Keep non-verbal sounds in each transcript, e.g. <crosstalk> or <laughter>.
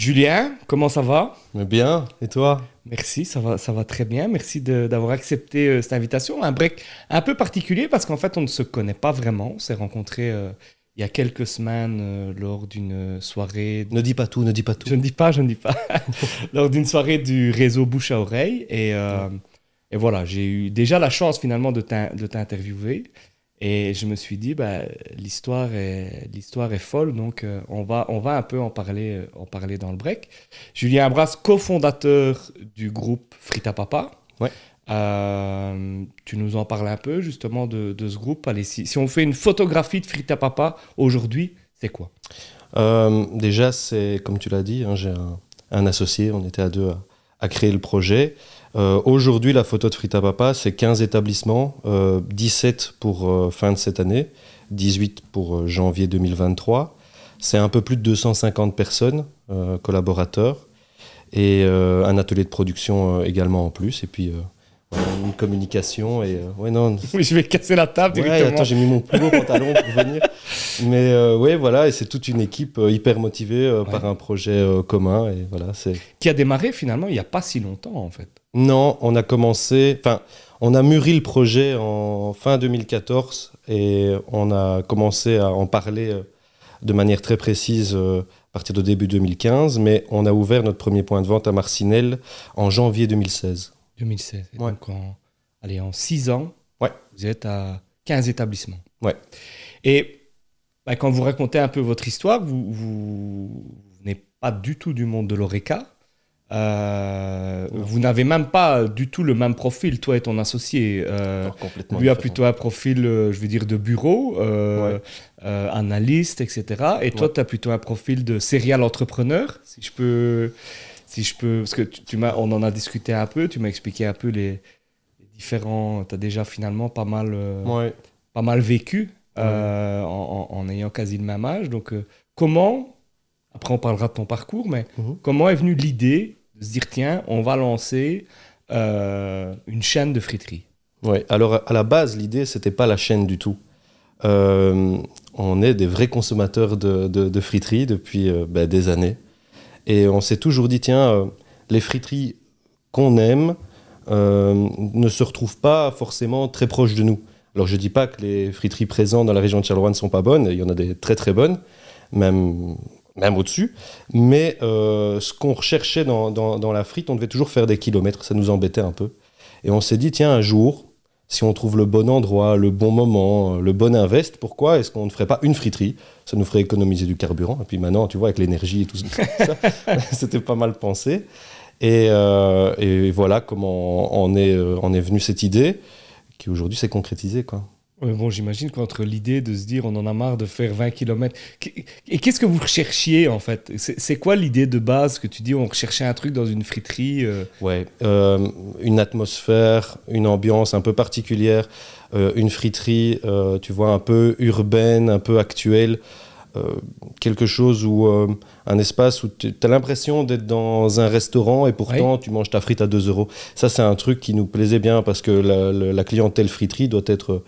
Julien, comment ça va? Mais bien, et toi? Merci, ça va, ça va très bien. Merci d'avoir accepté euh, cette invitation. Un break un peu particulier parce qu'en fait, on ne se connaît pas vraiment. On s'est rencontrés euh, il y a quelques semaines euh, lors d'une soirée. Ne dis pas tout, ne dis pas tout. Je ne dis pas, je ne dis pas. <laughs> lors d'une soirée du réseau Bouche à Oreille. Et, et voilà, j'ai eu déjà la chance finalement de t'interviewer. Et je me suis dit, bah, l'histoire est, l'histoire est folle, donc euh, on, va, on va un peu en parler, euh, en parler dans le break. Julien Abras, cofondateur du groupe Frita Papa. Ouais. Euh, tu nous en parles un peu justement de, de ce groupe. Allez, si, si, on fait une photographie de Frita Papa aujourd'hui, c'est quoi? Déjà, c'est comme tu l'as dit, hein, j'ai un, un, associé, on était à deux à, à créer le projet. Euh, Aujourd'hui, la photo de Frita Papa, c'est 15 établissements, euh, 17 pour euh, fin de cette année, 18 pour euh, janvier 2023. C'est un peu plus de 250 personnes, euh, collaborateurs, et un atelier de production également en plus. Et puis une communication et ouais non. <laughs> Oui je vais casser la table ouais, attends j'ai mis mon plus beau pantalon pour venir. Mais euh, ouais voilà et c'est toute une équipe euh, hyper motivée euh, ouais. par un projet commun et voilà c'est qui a démarré finalement il y a pas si longtemps en fait. Non on a commencé enfin on a mûri le projet en fin 2014 et on a commencé à en parler de manière très précise à partir de début 2015 mais on a ouvert notre premier point de vente à Marcinelle en janvier 2016 2016. Ouais. Donc, en, allez, en 6 ans, ouais. vous êtes à 15 établissements. Ouais. Et bah, quand vous racontez un peu votre histoire, vous, n'êtes pas du tout du monde de l'ORECA. Euh, vous n'avez même pas du tout le même profil, toi et ton associé. Euh, lui a plutôt un profil, euh, je veux dire, de bureau, euh, ouais. Analyste, etc. Et toi, tu as plutôt un profil de serial entrepreneur, si je peux si je peux, parce que tu, tu m'as, on en a discuté un peu, tu m'as expliqué un peu les, les différents, tu as déjà finalement pas mal, euh, ouais. pas mal vécu euh, en, en, ayant quasi le même âge. Donc, euh, comment, après on parlera de ton parcours, mais Mhm. comment est venue l'idée de se dire, tiens, on va lancer une chaîne de friterie? Ouais, alors à la base, l'idée, c'était pas la chaîne du tout. On est des vrais consommateurs de, de, de friterie depuis ben, des années. Et on s'est toujours dit, tiens, euh, les friteries qu'on aime euh, ne se retrouvent pas forcément très proches de nous. Alors je dis pas que les friteries présentes dans la région de Charleroi ne sont pas bonnes, il y en a des très très bonnes, même, même au-dessus. Mais euh, ce qu'on recherchait dans, dans, dans la frite, on devait toujours faire des kilomètres, ça nous embêtait un peu. Et on s'est dit, tiens, un jour, si on trouve le bon endroit, le bon moment, le bon invest, pourquoi est-ce qu'on ne ferait pas une friterie? Ça nous ferait économiser du carburant. Et puis maintenant, tu vois, avec l'énergie et tout ça, <laughs> <laughs> c'était pas mal pensé. Et, euh, et, voilà comment on est, on est venu cette idée, qui aujourd'hui s'est concrétisée. Quoi. Ouais, bon, j'imagine qu'entre l'idée de se dire on en a marre de faire 20 km, et qu'est-ce que vous recherchiez en fait? C'est quoi l'idée de base que tu dis on recherchait un truc dans une friterie euh... Ouais, euh, une atmosphère, une ambiance un peu particulière, euh, une friterie, euh, tu vois, un peu urbaine, un peu actuelle. Quelque chose où un espace où tu as l'impression d'être dans un restaurant et pourtant Ouais. tu manges ta frite à 2 euros. Ça, c'est un truc qui nous plaisait bien parce que la, la- la clientèle friterie doit être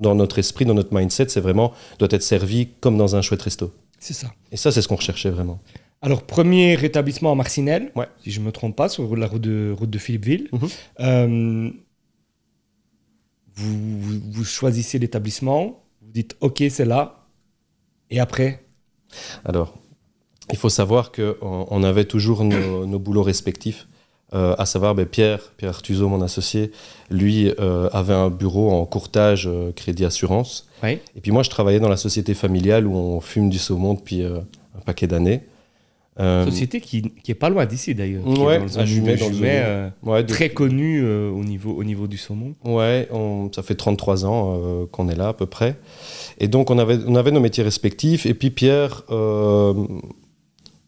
dans notre esprit, dans notre mindset, c'est vraiment doit être servi comme dans un chouette resto. C'est ça. Et ça, c'est ce qu'on recherchait vraiment. Alors, premier établissement à Marcinelle, Ouais. si je ne me trompe pas, sur la route de, route de Philippeville. Mhm. Euh, vous, vous- vous choisissez l'établissement, vous dites OK, c'est là, et après? Alors, il faut savoir qu'on on avait toujours nos, nos boulots respectifs. Euh, à savoir, ben, Pierre, Pierre Artuso, mon associé, lui euh, avait un bureau en courtage euh, crédit assurance. Oui. Et puis moi, je travaillais dans la société familiale où on fume du saumon depuis un paquet d'années. Société qui, qui est pas loin d'ici d'ailleurs. Ouais, dans le à Jumet, dans le Jumet, ouais, depuis- très connu euh, au, niveau, au niveau du saumon. Ouais, on- ça fait 33 ans qu'on est là à peu près. Et donc on avait, on avait nos métiers respectifs. Et puis Pierre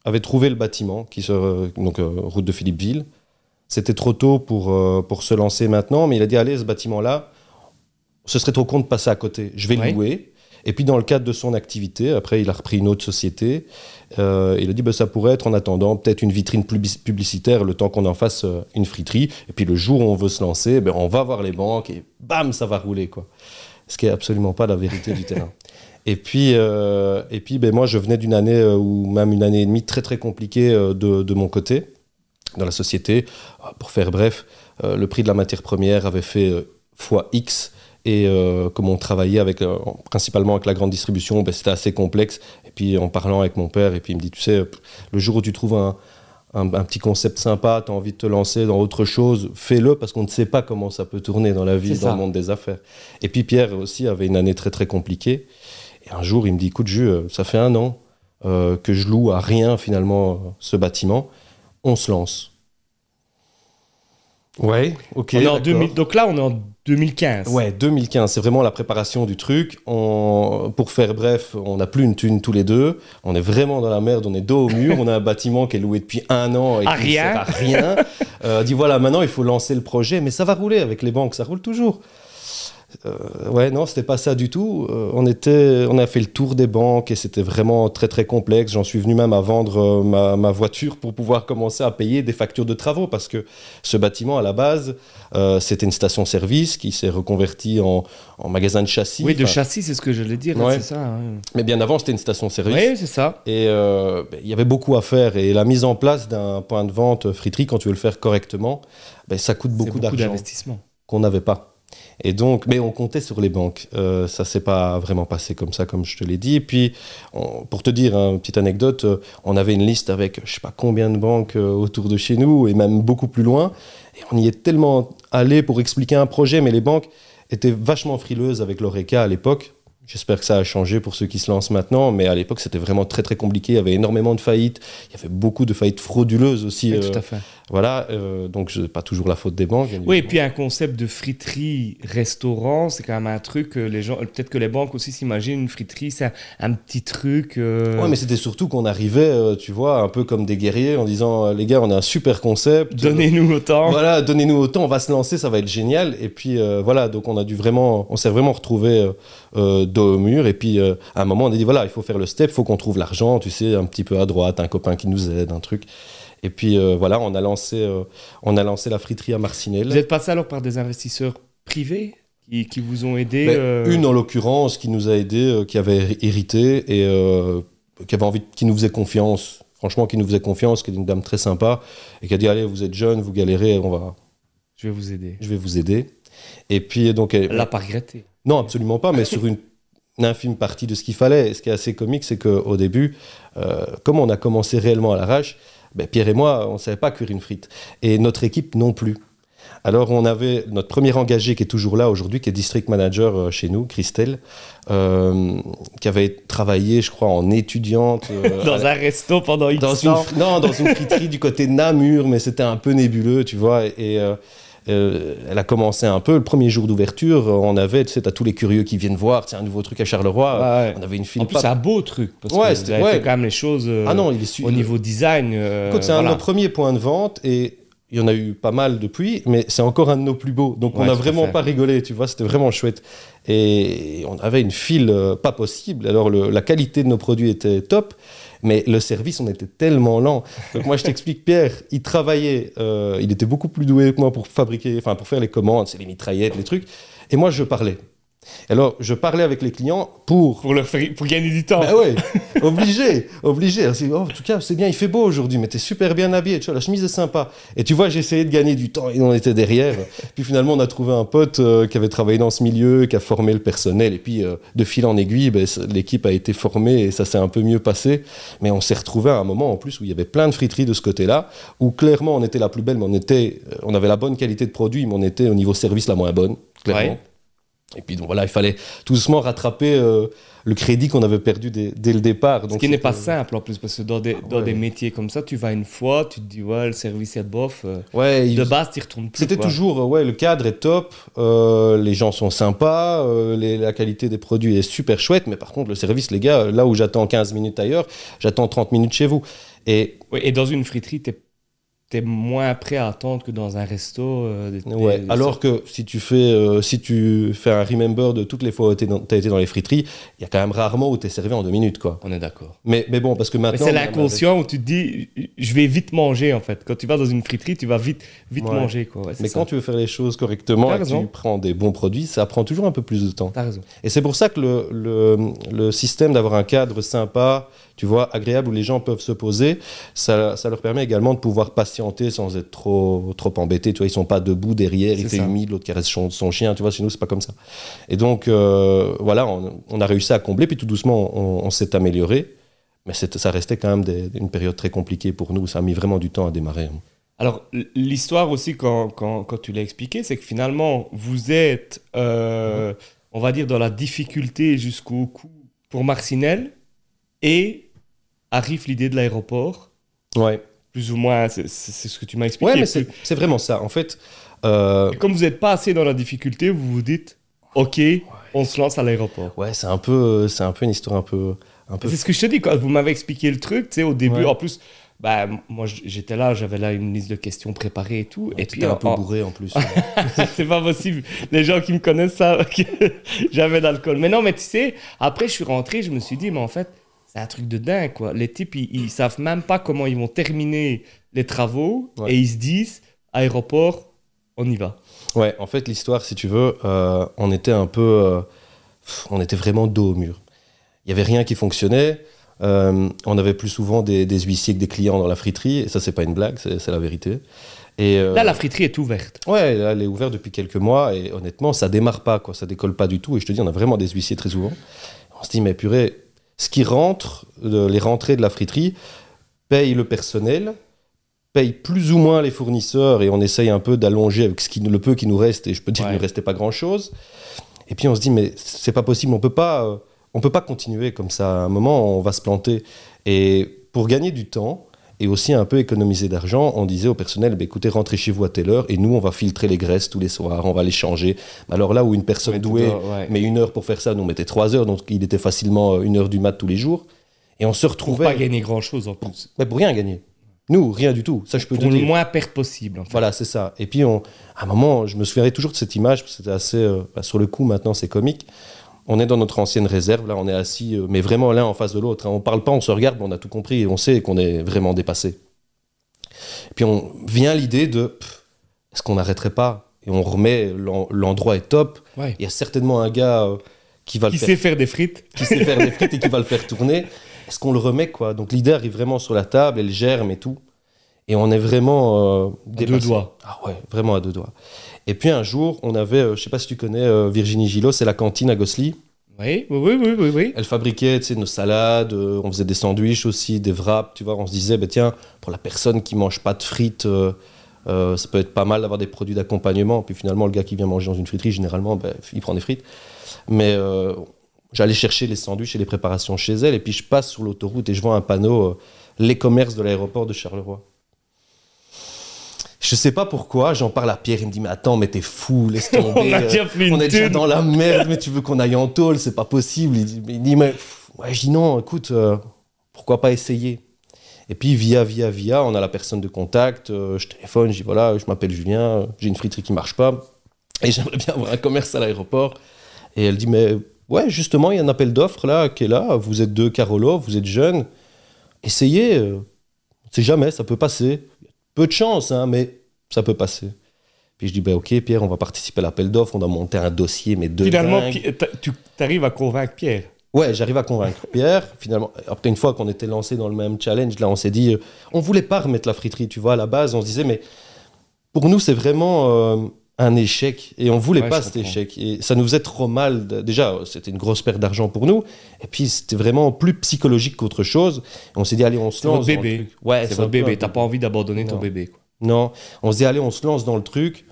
avait trouvé le bâtiment, qui se, donc euh, route de Philippeville. C'était trop tôt pour, euh, pour se lancer maintenant, mais il a dit allez, ce bâtiment-là, ce serait trop con de passer à côté. Je vais le louer. Et puis dans le cadre de son activité, après il a repris une autre société. Euh, il a dit bah, ça pourrait être en attendant peut-être une vitrine publici- publicitaire le temps qu'on en fasse euh, une friterie. Et puis le jour où on veut se lancer, ben, on va voir les banques et bam, ça va rouler. quoi. Ce qui est absolument pas la vérité du terrain. <laughs> Et puis, euh, et puis ben, moi, je venais d'une année ou même une année et demie très très compliquée de, de, mon côté, dans la société. Pour faire bref, le prix de la matière première avait fait fois X. Et comme on travaillait avec, principalement avec la grande distribution, ben, c'était assez complexe. Et puis en parlant avec mon père, et puis il me dit, tu sais, le jour où tu trouves un, un, petit concept sympa, tu as envie de te lancer dans autre chose, fais-le parce qu'on ne sait pas comment ça peut tourner dans la vie, dans le monde des affaires. Et puis Pierre aussi avait une année très très compliquée. Et un jour, il me dit, écoute, Jus, euh, ça fait un an euh, que je loue à rien finalement ce bâtiment. On se lance. Ouais, ok. donc là, on est en 2015. Ouais, 2015, c'est vraiment la préparation du truc. On, pour faire bref, on n'a plus une thune tous les deux. On est vraiment dans la merde, on est dos au mur. <laughs> on a un bâtiment qui est loué depuis un an et à qui rien. sert à rien. euh, dit voilà, maintenant il faut lancer le projet, mais ça va rouler avec les banques, ça roule toujours. Euh, ouais, non, c'était pas ça du tout. Euh, on, était, on a fait le tour des banques et c'était vraiment très très complexe. J'en suis venu même à vendre euh, ma, ma, voiture pour pouvoir commencer à payer des factures de travaux parce que ce bâtiment à la base, c'était une station-service qui s'est reconvertie en, en, magasin de châssis. Oui, de châssis, c'est ce que je voulais dire. ça. Mais bien avant, c'était une station-service. Oui, c'est ça. Et ben, il y avait beaucoup à faire et la mise en place d'un point de vente friterie, quand tu veux le faire correctement, ben, ça coûte beaucoup, beaucoup d'argent qu'on n'avait pas. Et donc, mais on comptait sur les banques. Euh, ça s'est pas vraiment passé comme ça, comme je te l'ai dit. Et puis, pour te dire une petite anecdote, euh, on avait une liste avec je sais pas combien de banques euh, autour de chez nous et même beaucoup plus loin. Et on y est tellement allé pour expliquer un projet, mais les banques étaient vachement frileuses avec l'ORECA à l'époque. J'espère que ça a changé pour ceux qui se lancent maintenant, mais à l'époque c'était vraiment très très compliqué. Il y avait énormément de faillites, il y avait beaucoup de faillites frauduleuses aussi. Oui, tout à fait. Voilà, euh, donc c'est pas toujours la faute des banques. Oui, et puis un concept de friterie restaurant, c'est quand même un truc que les gens, peut-être que les banques aussi s'imaginent une friterie, c'est un, petit truc. Euh... Oui, mais c'était surtout qu'on arrivait, euh, tu vois, un peu comme des guerriers en disant les gars, on a un super concept. Donnez-nous autant. Voilà, donnez-nous autant, on va se lancer, ça va être génial. Et puis euh, voilà, donc on a dû vraiment, on s'est vraiment retrouvé dos au mur. Et puis à un moment, on a dit voilà, il faut faire le step, il faut qu'on trouve l'argent, tu sais, un petit peu à droite, un copain qui nous aide, un truc. Et puis euh, voilà, on a, lancé, euh, on a lancé la friterie à Marcinelle. Vous êtes passé alors par des investisseurs privés qui, qui vous ont aidé ben, euh Une en l'occurrence qui nous a aidé, qui avait hérité et qui avait envie, qui nous faisait confiance. Franchement, qui nous faisait confiance, qui est une dame très sympa et qui a dit allez, vous êtes jeune, vous galérez, on va. Je vais vous aider. Je vais vous aider. Et puis donc. Elle l'a pas regretté. Non, absolument pas, mais sur une infime partie de ce qu'il fallait. ce qui est assez comique, c'est qu'au début, comme on a commencé réellement à l'arrache, ben, Pierre et moi, on ne savait pas cuire une frite. Et notre équipe non plus. Alors, on avait notre premier engagé qui est toujours là aujourd'hui, qui est district manager euh, chez nous, Christelle, euh, qui avait travaillé, je crois, en étudiante. Euh, <laughs> dans un resto pendant X dans ans. non, dans une friterie du côté de Namur, mais c'était un peu nébuleux, tu vois. Et, euh, elle a commencé un peu. Le premier jour d'ouverture, on avait, tu sais, as tous les curieux qui viennent voir, c'est un nouveau truc à Charleroi. On avait une file. En plus, c'est un beau truc. Parce ouais, que vous fait quand même les choses ah non, il est au niveau design. Euh, Écoute, c'est un de nos premiers points de vente et il y en a eu pas mal depuis, mais c'est encore un de nos plus beaux. Donc on n'a vraiment pas rigolé, tu vois, c'était vraiment chouette. Et on avait une file euh, pas possible. Alors la qualité de nos produits était top. Mais le service, on était tellement lent. Donc moi, je t'explique, Pierre, il travaillait, euh, il était beaucoup plus doué que moi pour fabriquer, enfin pour faire les commandes, c'est les mitraillettes, les trucs. Et moi, je parlais. Alors, je parlais avec les clients pour... Pour, leur faire, pour gagner du temps. Ben ouais, <laughs> obligé, obligé. Oh, en tout cas, c'est bien, il fait beau aujourd'hui, mais t'es super bien habillé, tu vois, la chemise est sympa. Et tu vois, j'ai essayé de gagner du temps, et on était derrière. <laughs> puis finalement, on a trouvé un pote euh, qui avait travaillé dans ce milieu, qui a formé le personnel. Et puis, euh, de fil en aiguille, ben, l'équipe a été formée et ça s'est un peu mieux passé. Mais on s'est retrouvé à un moment, en plus, où il y avait plein de friteries de ce côté-là, où clairement, on était la plus belle, mais on, était, euh, on avait la bonne qualité de produit, mais on était au niveau service la moins bonne, clairement. Et puis donc voilà, il fallait tout doucement rattraper euh, le crédit qu'on avait perdu dès, le départ. Ce qui n'est pas simple en plus, parce que dans des, dans des métiers comme ça, tu vas une fois, tu te dis, ouais, le service est bof. Euh, ouais, de base, tu retournes plus. C'était toujours, ouais, le cadre est top, euh, les gens sont sympas, la qualité des produits est super chouette, mais par contre, le service, les gars, là où j'attends 15 minutes ailleurs, j'attends 30 minutes chez vous. Et, et dans une friterie, tu tu es moins prêt à attendre que dans un resto. euh, des- Ouais, des- alors que si tu fais, euh, si tu fais un remember de toutes les fois où tu as été dans les friteries, il y a quand même rarement où tu es servi en deux minutes. quoi. On est d'accord. Mais, mais bon, parce que maintenant. c'est l'inconscient où tu te dis, je vais vite manger en fait. Quand tu vas dans une friterie, tu vas vite, vite Ouais. manger. Quoi. Ouais, Mais ça. quand tu veux faire les choses correctement T'as et que tu prends des bons produits, ça prend toujours un peu plus de temps. T'as raison. Et c'est pour ça que le, le, le système d'avoir un cadre sympa, tu vois, agréable où les gens peuvent se poser, ça, ça leur permet également de pouvoir patienter sans être trop, trop embêtés. Tu vois, ils sont pas debout derrière, il fait ça. humide, l'autre caresse son, son chien. Tu vois, chez nous, c'est pas comme ça. Et donc, euh, voilà, on, on a réussi à combler, puis tout doucement, on, on s'est amélioré. Mais ça restait quand même des- une période très compliquée pour nous. Ça a mis vraiment du temps à démarrer. Alors, l'histoire aussi, quand, quand, quand tu l'as expliqué, c'est que finalement, vous êtes, euh, on va dire, dans la difficulté jusqu'au coup pour Marcinelle et arrive l'idée de l'aéroport. Ouais, Plus ou moins, c'est ce que tu m'as expliqué. ouais mais c'est vraiment ça. En fait, euh, Comme vous n'êtes pas assez dans la difficulté, vous vous dites, OK, on se lance à l'aéroport. ouais, c'est un peu, c'est un peu une histoire un peu, un peu C'est ce que je te dis, quand vous m'avez expliqué le truc, tu sais, au début, Ouais. en plus, bah, moi j'étais là, j'avais là une liste de questions préparée et tout. et puis un peu en- bourré en plus. <laughs> c'est pas possible. Les gens qui me connaissent savent que <laughs> j'avais d'alcool. Mais non, mais tu sais, après je suis rentré, je me suis dit, mais en fait, c'est un truc de dingue, quoi. Les types, ils, ils savent même pas comment ils vont terminer les travaux Ouais. et ils se disent, aéroport, on y va. Ouais, en fait, l'histoire, si tu veux, euh, on était un peu. euh, on était vraiment dos au mur. Il y avait rien qui fonctionnait. euh, on avait plus souvent des, des huissiers que des clients dans la friterie. Et ça, c'est pas une blague, c'est c'est la vérité. Et, euh, Là, la friterie est ouverte. Ouais, là, elle est ouverte depuis quelques mois. Et honnêtement, ça démarre pas, quoi. Ça décolle pas du tout. Et je te dis, on a vraiment des huissiers très souvent. On se dit, mais purée, ce qui rentre, les rentrées de la friterie, paye le personnel, paye plus ou moins les fournisseurs et on essaye un peu d'allonger avec ce qui, le peu qui nous reste. Et je peux dire Ouais. qu'il ne restait pas grand-chose. Et puis on se dit, mais c'est pas possible, on peut pas, euh, on peut pas continuer comme ça. À un moment, on va se planter. Et pour gagner du temps et aussi un peu économiser d'argent, on disait au personnel, bah, écoutez, rentrez chez vous à telle heure et nous, on va filtrer les graisses tous les soirs, on va les changer. Alors là où une personne douée ouais. mais une heure pour faire ça, nous on mettait trois heures, donc il était facilement euh, une heure du mat tous les jours. Et on se Pour retrouvait pas gagner grand-chose en plus. mais pour rien gagner. Nous, rien du tout. Ça, je peux Pour te le dire. moins perdre possible, en fait. Voilà, c'est ça. Et puis, on, à un moment, je me souviendrai toujours de cette image, parce que c'était assez. euh, bah, sur le coup, maintenant, c'est comique. On est dans notre ancienne réserve, là, on est assis, euh, mais vraiment l'un en face de l'autre. hein. On parle pas, on se regarde, mais on a tout compris et on sait qu'on est vraiment dépassé. Et puis, on vient l'idée de est-ce qu'on n'arrêterait pas Et on remet, l'en- l'endroit est top. Ouais. Il y a certainement un gars euh, qui va Qui le faire sait faire des frites qui sait faire des frites et qui va le faire tourner. Est-ce qu'on le remet quoi? Donc l'idée arrive vraiment sur la table, elle germe et tout. Et on est vraiment euh, deux dépassé. doigts. Ah ouais, vraiment à deux doigts. Et puis un jour, on avait, euh, je sais pas si tu connais euh, Virginie Gillot, c'est la cantine à Gossely. Oui, oui, oui, oui. Elle fabriquait tu sais, nos salades, euh, on faisait des sandwichs aussi, des wraps, tu vois. On se disait, bah, tiens, pour la personne qui mange pas de frites, euh, euh, ça peut être pas mal d'avoir des produits d'accompagnement. Puis finalement, le gars qui vient manger dans une friterie, généralement, bah, il prend des frites. Mais j'allais chercher les sandwichs et les préparations chez elle, et puis je passe sur l'autoroute et je vois un panneau, les commerces de l'aéroport de Charleroi. Je sais pas pourquoi, j'en parle à Pierre, il me dit, mais attends, mais t'es fou, laisse tomber. <laughs> On a euh, déjà pris une on est déjà dans la merde, mais tu veux qu'on aille en tôle, c'est pas possible. Il dit, mais, il dit, mais, ouais, je dis non, écoute, euh, pourquoi pas essayer? Et puis via, via, via, on a la personne de contact, euh, je téléphone, je dis voilà, je m'appelle Julien, j'ai une friterie qui marche pas, et <laughs> j'aimerais bien avoir un commerce à l'aéroport. Et elle dit, mais ouais, justement, il y a un appel d'offres là, qui est là, vous êtes deux Carolo, vous êtes jeunes, essayez, on sait jamais, ça peut passer. Peu de chance, hein, mais ça peut passer. Puis je dis, ben ok, Pierre, on va participer à l'appel d'offres, on a monté un dossier, mais de Finalement, tu arrives à convaincre Pierre. Ouais, j'arrive à convaincre Pierre. Finalement, après une fois qu'on était lancé dans le même challenge, là, on s'est dit, euh, on voulait pas remettre la friterie, tu vois, à la base, on se disait, mais pour nous, c'est vraiment euh, un échec, et on voulait Ouais, pas cet échec. Et ça nous faisait trop mal. de- Déjà, c'était une grosse perte d'argent pour nous, et puis c'était vraiment plus psychologique qu'autre chose. Et on s'est dit, allez, on se votre lance. dans le bébé. truc. Ouais, C'est votre bébé. T'as pas envie d'abandonner ton bébé. Quoi. non, on se dit, allez, on se lance dans le truc.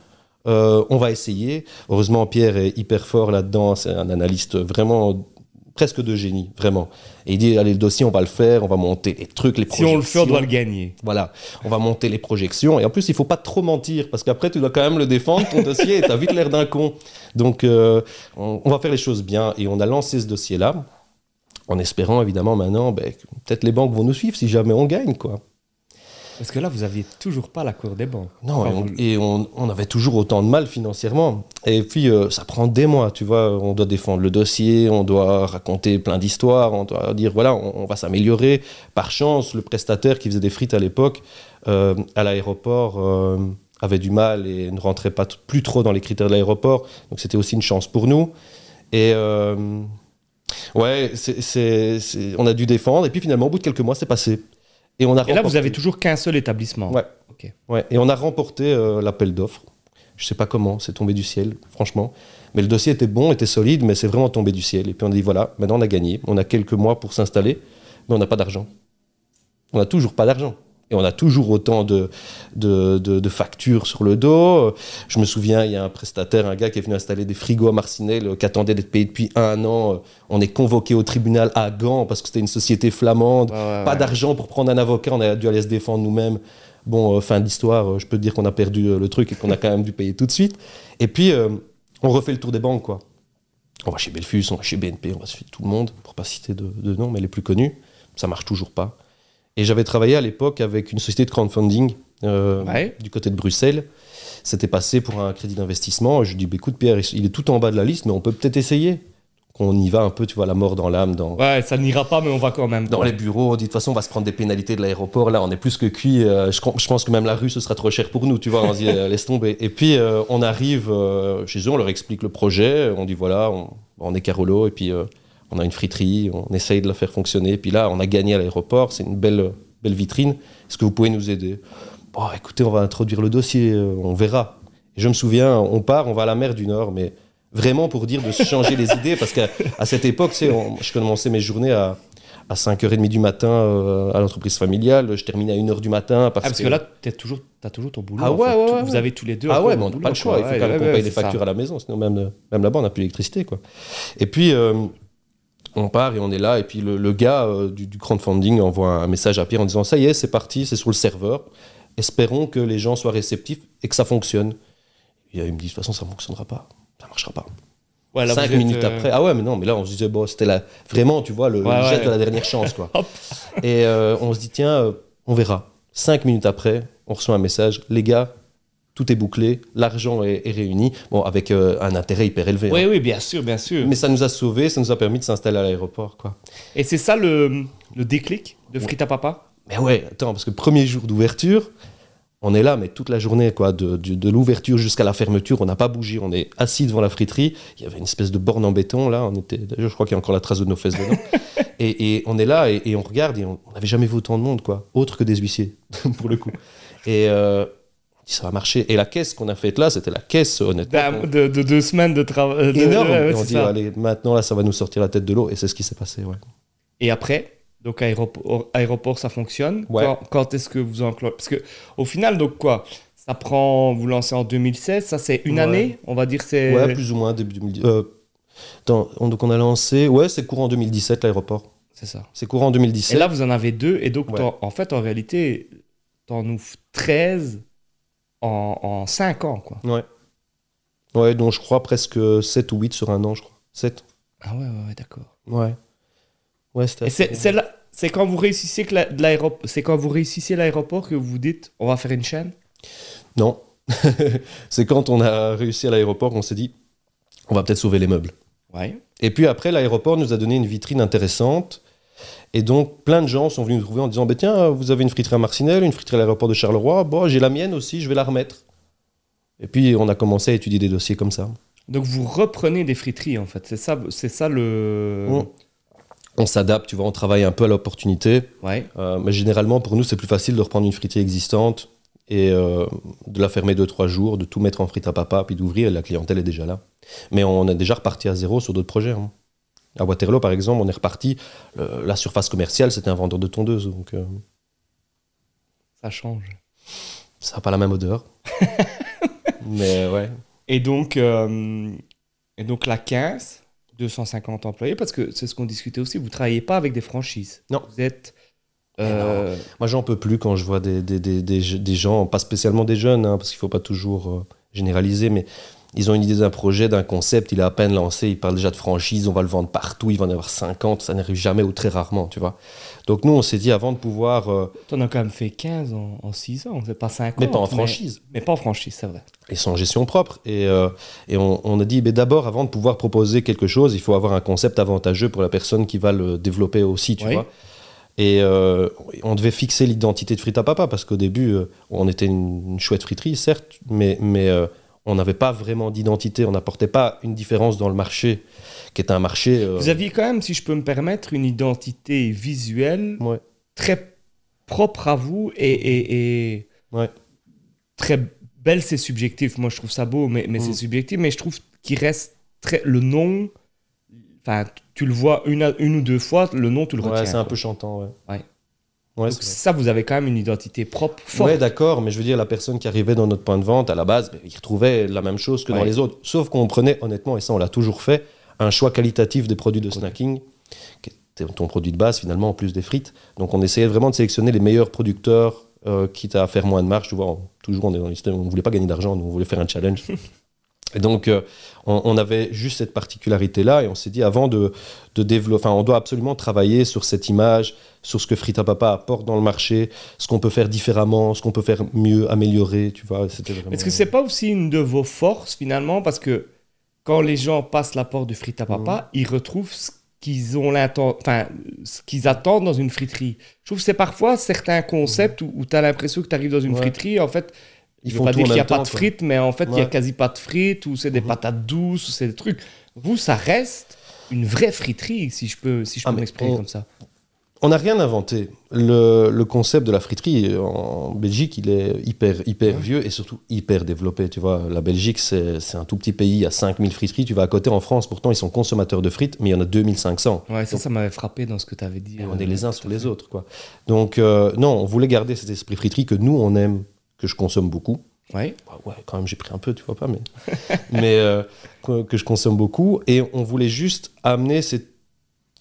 euh, on va essayer. Heureusement, Pierre est hyper fort là-dedans. C'est un analyste vraiment presque de génie, vraiment. Et il dit, allez, le dossier, on va le faire. On va monter les trucs, les Si projections. on le fait, on doit le gagner. Voilà, on va monter les projections. Et en plus, il faut pas trop mentir, parce qu'après, tu dois quand même le défendre, ton dossier, et tu as vite l'air d'un con. Donc, euh, on, on va faire les choses bien. Et on a lancé ce dossier-là, en espérant, évidemment, maintenant, ben, que peut-être les banques vont nous suivre si jamais on gagne, quoi. Parce que là, vous aviez toujours pas la cour des banques. Non, Enfin, et, on, vous- et on- on avait toujours autant de mal financièrement. Et puis, euh, ça prend des mois, tu vois. On doit défendre le dossier, on doit raconter plein d'histoires, on doit dire, voilà, on, on va s'améliorer. Par chance, le prestataire qui faisait des frites à l'époque, euh, à l'aéroport, euh, avait du mal et ne rentrait pas plus trop dans les critères de l'aéroport. Donc, c'était aussi une chance pour nous. Et ouais, on a dû défendre. Et puis, finalement, au bout de quelques mois, c'est passé. Et, on a Et là, vous avez toujours qu'un seul établissement. Ouais. Ouais, et on a remporté euh, l'appel d'offres. Je sais pas comment, c'est tombé du ciel, franchement. Mais le dossier était bon, était solide, mais c'est vraiment tombé du ciel. Et puis on a dit voilà, maintenant on a gagné. On a quelques mois pour s'installer, mais on n'a pas d'argent. On n'a toujours pas d'argent. Et on a toujours autant de, de, de- de factures sur le dos. Je me souviens, il y a un prestataire, un gars qui est venu installer des frigos à Marcinelle, euh, qui attendait d'être payé depuis un an. On est convoqué au tribunal à Gand parce que c'était une société flamande Ouais, ouais, pas ouais. d'argent pour prendre un avocat, on a dû aller se défendre nous-mêmes. Bon, euh, fin d'histoire, euh, je peux te dire qu'on a perdu euh, le truc et qu'on a quand même dû payer tout de suite. Et puis, euh, on refait le tour des banques, quoi. On va chez Belfus, on va chez BNP, on va chez tout le monde, pour pas citer de, de noms, mais les plus connus. Ça marche toujours pas. Et j'avais travaillé à l'époque avec une société de crowdfunding euh, Ouais. du côté de Bruxelles. C'était passé pour un crédit d'investissement. Je lui dis, bah, écoute Pierre, il est tout en bas de la liste, mais on peut peut-être essayer. Qu'on y va un peu, tu vois, la mort dans l'âme, dans, Ouais, ça n'ira pas, mais on va quand même. dans les bureaux, on dit de toute façon, on va se prendre des pénalités de l'aéroport. Là, on est plus que cuit. Euh, je, pense que même la rue, ce sera trop cher pour nous. Tu vois, on dit, euh, <laughs> laisse tomber. Et puis, euh, on arrive chez eux, on leur explique le projet. On dit, voilà, on, on est Carolo. Et puis, on a une friterie. On essaye de la faire fonctionner. Puis là, on a gagné à l'aéroport. C'est une belle, belle vitrine. Est-ce que vous pouvez nous aider? Bon, écoutez, on va introduire le dossier. euh, on verra. Et je me souviens, on part, on va à la mer du Nord, mais vraiment pour dire de se changer les idées. Parce qu'à à cette époque, tu sais, on- je commençais mes journées à à 5h30 du matin euh, à l'entreprise familiale. Je terminais à 1h du matin. Parce, Ah, parce que là, tu as toujours, ton boulot. Ah ouais, fait. ouais, Tout- ouais, Vous avez tous les deux. Ah ouais, mais on n'a pas le choix. quoi. Il faut Ouais, quand même ouais, qu'on paye les ça. factures à la maison. Sinon, même, même là-bas, on n'a plus d'électricité. Et puis, euh, on part et on est là. Et puis, le, le gars euh, du, du crowdfunding envoie un message à Pierre en disant Ça y est, c'est parti, c'est sur le serveur. Espérons que les gens soient réceptifs et que ça fonctionne. Et il me dit De toute façon, ça ne fonctionnera pas. Ça ne marchera pas. Ouais, là, Cinq minutes euh, après. Ah ouais, mais non, mais là, on se disait Bon, c'était la... vraiment, tu vois, le, le Ouais, jet ouais. de la dernière chance. Quoi. <laughs> Et euh, on se dit, tiens, on verra. Cinq minutes après, on reçoit un message. Les gars, tout est bouclé, l'argent est, est réuni. Bon, avec euh, un intérêt hyper élevé. Oui, hein. oui, bien sûr, bien sûr. Mais ça nous a sauvés, ça nous a permis de s'installer à l'aéroport, quoi. Et c'est ça le, le déclic de Frita Papa Mais ouais, attends, parce que premier jour d'ouverture, on est là, mais toute la journée, quoi, de, de- de l'ouverture jusqu'à la fermeture, on n'a pas bougé, on est assis devant la friterie. Il y avait une espèce de borne en béton, là, on était, d'ailleurs, je crois qu'il y a encore la trace de nos fesses dedans. <laughs> et, et on est là et, et on regarde et on n'avait jamais vu autant de monde, quoi, autre que des huissiers, <laughs> pour le coup. Et euh, ça va marcher. Et la caisse qu'on a faite là, c'était la caisse, honnêtement. D'un- qu'on- de, de deux semaines de travail. énorme. ouais, ouais, et on dit, ça. allez, maintenant, là, ça va nous sortir la tête de l'eau. Et c'est ce qui s'est passé, ouais. Et après, donc aéroport, aéroport ça fonctionne. Ouais. Quand, quand est-ce que vous enclenchez Parce que au final, donc quoi Ça prend, vous lancez en 2016, ça c'est une Ouais. année, on va dire c'est. Ouais, plus ou moins, début 2010. Euh, donc on a lancé, ouais, c'est courant 2017, l'aéroport. C'est ça. C'est courant 2017. Et là, vous en avez deux, et donc Ouais. t'en- en fait, en réalité, t'en ouvres 13 en, en 5 ans, quoi. Ouais. Ouais, donc je crois presque 7 ou 8 sur un an, je crois. 7. Ah ouais, ouais, ouais, d'accord. Ouais. Ouais, c'est là- c'est quand vous réussissez que la- c'est quand vous réussissez l'aéroport que vous vous dites, on va faire une chaîne? Non. <laughs> c'est quand on a réussi à l'aéroport qu'on s'est dit, on va peut-être sauver les meubles. Ouais. Et puis après, l'aéroport nous a donné une vitrine intéressante. Et donc, plein de gens sont venus nous trouver en disant, bah, tiens, vous avez une friterie à Marcinelle, une friterie à l'aéroport de Charleroi. Bon, j'ai la mienne aussi, je vais la remettre. Et puis, on a commencé à étudier des dossiers comme ça. Donc vous reprenez des friteries en fait. C'est ça, c'est ça le. On, on s'adapte, tu vois, on travaille un peu à l'opportunité. Ouais. Euh, mais généralement, pour nous, c'est plus facile de reprendre une friterie existante et euh, de la fermer 2-3 jours, de tout mettre en frite à papa, puis d'ouvrir, et la clientèle est déjà là. Mais on est déjà reparti à zéro sur d'autres projets. hein. À Waterloo, par exemple, on est reparti. la surface commerciale, c'était un vendeur de tondeuses. Donc, euh, Ça change. ça n'a pas la même odeur. <laughs> mais ouais. Et donc, euh, et donc la 15, 250 employés, parce que c'est ce qu'on discutait aussi, vous ne travaillez pas avec des franchises. Non. Vous êtes. euh, Moi, j'en peux plus quand je vois des, des, des, des, gens, pas spécialement des jeunes, hein, parce qu'il ne faut pas toujours généraliser, mais ils ont une idée d'un projet, d'un concept, il est à peine lancé, ils parlent déjà de franchise, on va le vendre partout, il va en avoir 50, ça n'arrive jamais ou très rarement, tu vois. Donc nous, on s'est dit avant de pouvoir... Euh, tu en as quand même fait 15 en, 6 ans, c'est pas 50. Mais pas en franchise. Mais, pas en franchise, c'est vrai. Sont en gestion propre. Et, euh, et on, a dit, mais d'abord, avant de pouvoir proposer quelque chose, il faut avoir un concept avantageux pour la personne qui va le développer aussi, tu vois. Et euh, on devait fixer l'identité de Frita Papa, parce qu'au début, on était une, chouette friterie, certes, mais... mais on n'avait pas vraiment d'identité, on n'apportait pas une différence dans le marché, qui est un marché... Euh, Vous aviez quand même, si je peux me permettre, une identité visuelle très propre à vous et, très belle, c'est subjectif. Moi, je trouve ça beau, mais, c'est mm. subjectif. Mais je trouve qu'il reste très... Le nom, enfin, tu le vois une, une ou deux fois, le nom, tu le retiens. Ouais, c'est un peu chantant, ouais. Donc ça, vous avez quand même une identité propre, forte. Ouais, d'accord, mais je veux dire, la personne qui arrivait dans notre point de vente, à la base, il retrouvait la même chose que dans les autres. Sauf qu'on prenait, honnêtement, et ça on l'a toujours fait, un choix qualitatif des produits de snacking, qui était ton produit de base finalement, en plus des frites. Donc on essayait vraiment de sélectionner les meilleurs producteurs, euh, quitte à faire moins de marge. Tu vois, toujours on est dans système, on ne voulait pas gagner d'argent, on voulait faire un challenge. <laughs> Et donc, euh, on, avait juste cette particularité-là et on s'est dit, avant de, de développer, enfin, on doit absolument travailler sur cette image, sur ce que Frita Papa apporte dans le marché, ce qu'on peut faire différemment, ce qu'on peut faire mieux, améliorer, tu vois. Est-ce que c'est pas aussi une de vos forces finalement? Parce que quand les gens passent la porte du Frita Papa, mmh. ils retrouvent ce qu'ils ont enfin, ce qu'ils attendent dans une friterie. Je trouve que c'est parfois certains concepts où, où tu as l'impression que tu arrives dans une friterie, en fait, il faut pas dire qu'il n'y a pas de frites, mais en fait, il n'y a quasi pas de frites, ou c'est des mhm. patates douces, ou c'est des trucs. Vous, ça reste une vraie friterie, si je peux, si je ah, peux m'exprimer comme ça. On n'a rien inventé. Le, le, concept de la friterie en Belgique, il est hyper, hyper vieux et surtout hyper développé. Tu vois, la Belgique, c'est un tout petit pays, il y a 5000 friteries. Tu vas à côté en France, pourtant, ils sont consommateurs de frites, mais il y en a 2500. Ouais, ça, ça m'avait frappé dans ce que tu avais dit. on est les uns sur les autres, quoi. Donc, euh, non, on voulait garder cet esprit friterie que nous, on aime que je consomme beaucoup. Ouais. Bah ouais, quand même, j'ai pris un peu, tu vois pas, mais, <laughs> mais euh, que, je consomme beaucoup. Et on voulait juste amener cette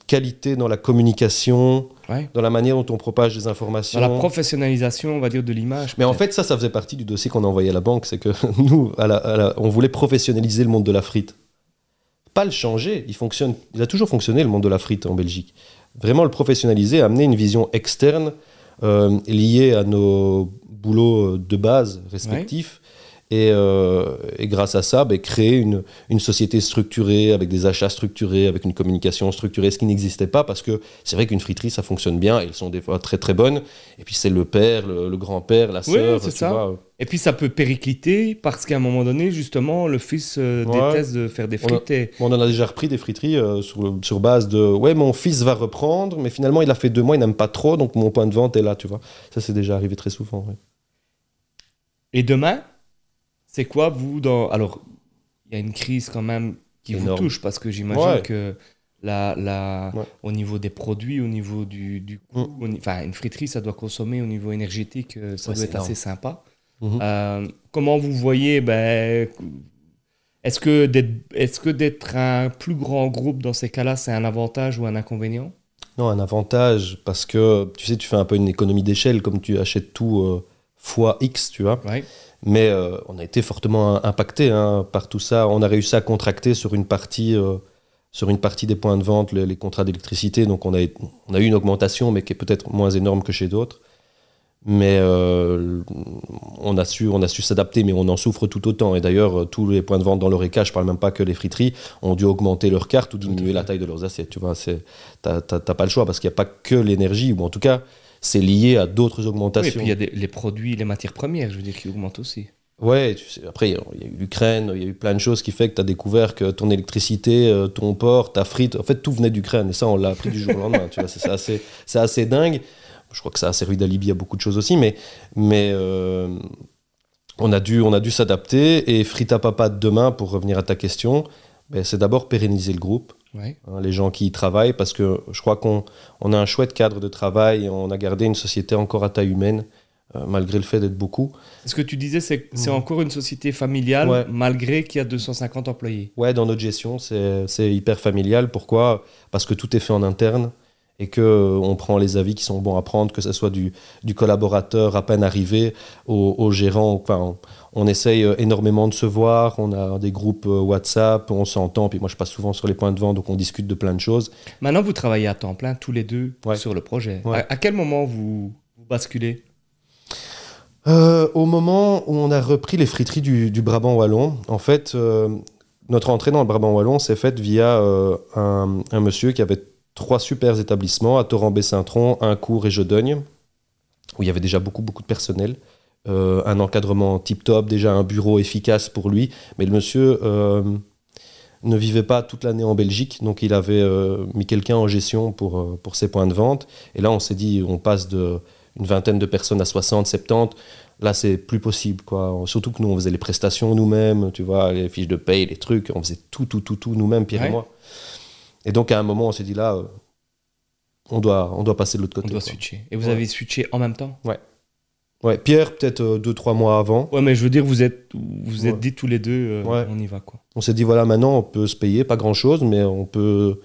qualité dans la communication, dans la manière dont on propage des informations. Dans la professionnalisation, on va dire, de l'image. Mais en fait, ça, ça faisait partie du dossier qu'on a envoyé à la banque. C'est que <laughs> nous, à on voulait professionnaliser le monde de la frite. Pas le changer. Il, fonctionne, il a toujours fonctionné, le monde de la frite en Belgique. Vraiment le professionnaliser, amener une vision externe euh, liée à nos boulot de base respectif. Euh, et, grâce à ça, ben, créer une, une, société structurée, avec des achats structurés, avec une communication structurée, ce qui n'existait pas, parce que c'est vrai qu'une friterie, ça fonctionne bien, elles sont des fois très très bonnes, et puis c'est le père, le, grand-père, la sœur, ça. Et puis ça peut péricliter, parce qu'à un moment donné, justement, le fils euh, déteste de faire des frites. On, on, en a déjà repris des friteries euh, sur, sur, base de, ouais, mon fils va reprendre, mais finalement, il a fait deux mois, il n'aime pas trop, donc mon point de vente est là, tu vois. Ça, c'est déjà arrivé très souvent, et demain, c'est quoi vous dans... Alors, il y a une crise quand même qui vous touche parce que j'imagine que la, la, au niveau des produits, au niveau du, du coût, mm. enfin une friterie, ça doit consommer au niveau énergétique, euh, ça doit être assez sympa. Mm-hmm. Euh, comment vous voyez ben, Est-ce que d'être un plus grand groupe dans ces cas-là, c'est un avantage ou un inconvénient? Non, un avantage parce que tu sais, tu fais un peu une économie d'échelle comme tu achètes tout. Euh, fois X, tu vois. Mais euh, on a été fortement impacté hein, par tout ça. On a réussi à contracter sur une partie, euh, sur une partie des points de vente les, contrats d'électricité. Donc on a, on a eu une augmentation, mais qui est peut-être moins énorme que chez d'autres. Mais euh, on a su, on a su s'adapter, mais on en souffre tout autant. Et d'ailleurs, tous les points de vente dans l'ORECA, je parle même pas que les friteries, ont dû augmenter leurs cartes ou diminuer la taille de leurs assiettes. Tu vois, t'as pas le choix parce qu'il n'y a pas que l'énergie, ou en tout cas, c'est lié à d'autres augmentations. et puis il y a les produits, les matières premières, je veux dire, qui augmentent aussi. Ouais, après, il y a eu l'Ukraine, il y a eu plein de choses qui fait que tu as découvert que ton électricité, euh, ton port, ta frite, en fait, tout venait d'Ukraine. Et ça, on l'a appris du jour au lendemain. tu vois, c'est assez, assez dingue. Je crois que ça a servi d'alibi à beaucoup de choses aussi, mais, mais euh, on a dû, on a dû s'adapter. Et Frita Papa demain, pour revenir à ta question, ben, c'est d'abord pérenniser le groupe. Hein, les gens qui y travaillent, parce que je crois qu'on on a un chouette cadre de travail, on a gardé une société encore à taille humaine, euh, malgré le fait d'être beaucoup. Ce que tu disais, c'est c'est mm. encore une société familiale, malgré qu'il y a 250 employés. Ouais, dans notre gestion, c'est hyper familial. Pourquoi? Parce que tout est fait en interne et que euh, on prend les avis qui sont bons à prendre, que ce soit du, du collaborateur à peine arrivé au, au gérant. Enfin, on, on essaye euh, énormément de se voir, on a des groupes euh, WhatsApp, on s'entend, puis moi je passe souvent sur les points de vente, donc on discute de plein de choses. Maintenant, vous travaillez à temps plein tous les deux Ouais. sur le projet. Ouais. À, à quel moment vous, vous basculez? Euh, au moment où on a repris les friteries du, du Brabant Wallon, en fait, euh, notre entrée dans le Brabant Wallon s'est faite via euh, un, un monsieur qui avait trois super établissements à Torrent-Saint-Tron, un cours et Jodogne, où il y avait déjà beaucoup, beaucoup de personnel. Euh, un encadrement tip-top, déjà un bureau efficace pour lui. Mais le monsieur euh, ne vivait pas toute l'année en Belgique, donc il avait euh, mis quelqu'un en gestion pour, pour ses points de vente. Et là, on s'est dit, on passe de une vingtaine de personnes à 60, 70. Là, c'est plus possible. Quoi. Surtout que nous, on faisait les prestations nous-mêmes, tu vois, les fiches de paye, les trucs. On faisait tout, tout, tout, tout nous-mêmes, Pierre Ouais. et moi. Et donc, à un moment, on s'est dit, là, on, doit, on doit passer de l'autre On côté. doit quoi. switcher. Et vous Ouais. avez switché en même temps? Ouais, Pierre, peut-être euh, deux, trois mois avant. Ouais, mais je veux dire, vous êtes, vous êtes Ouais. dit tous les deux, euh, Ouais. on y va quoi. On s'est dit, voilà, maintenant, on peut se payer, pas grand-chose, mais on peut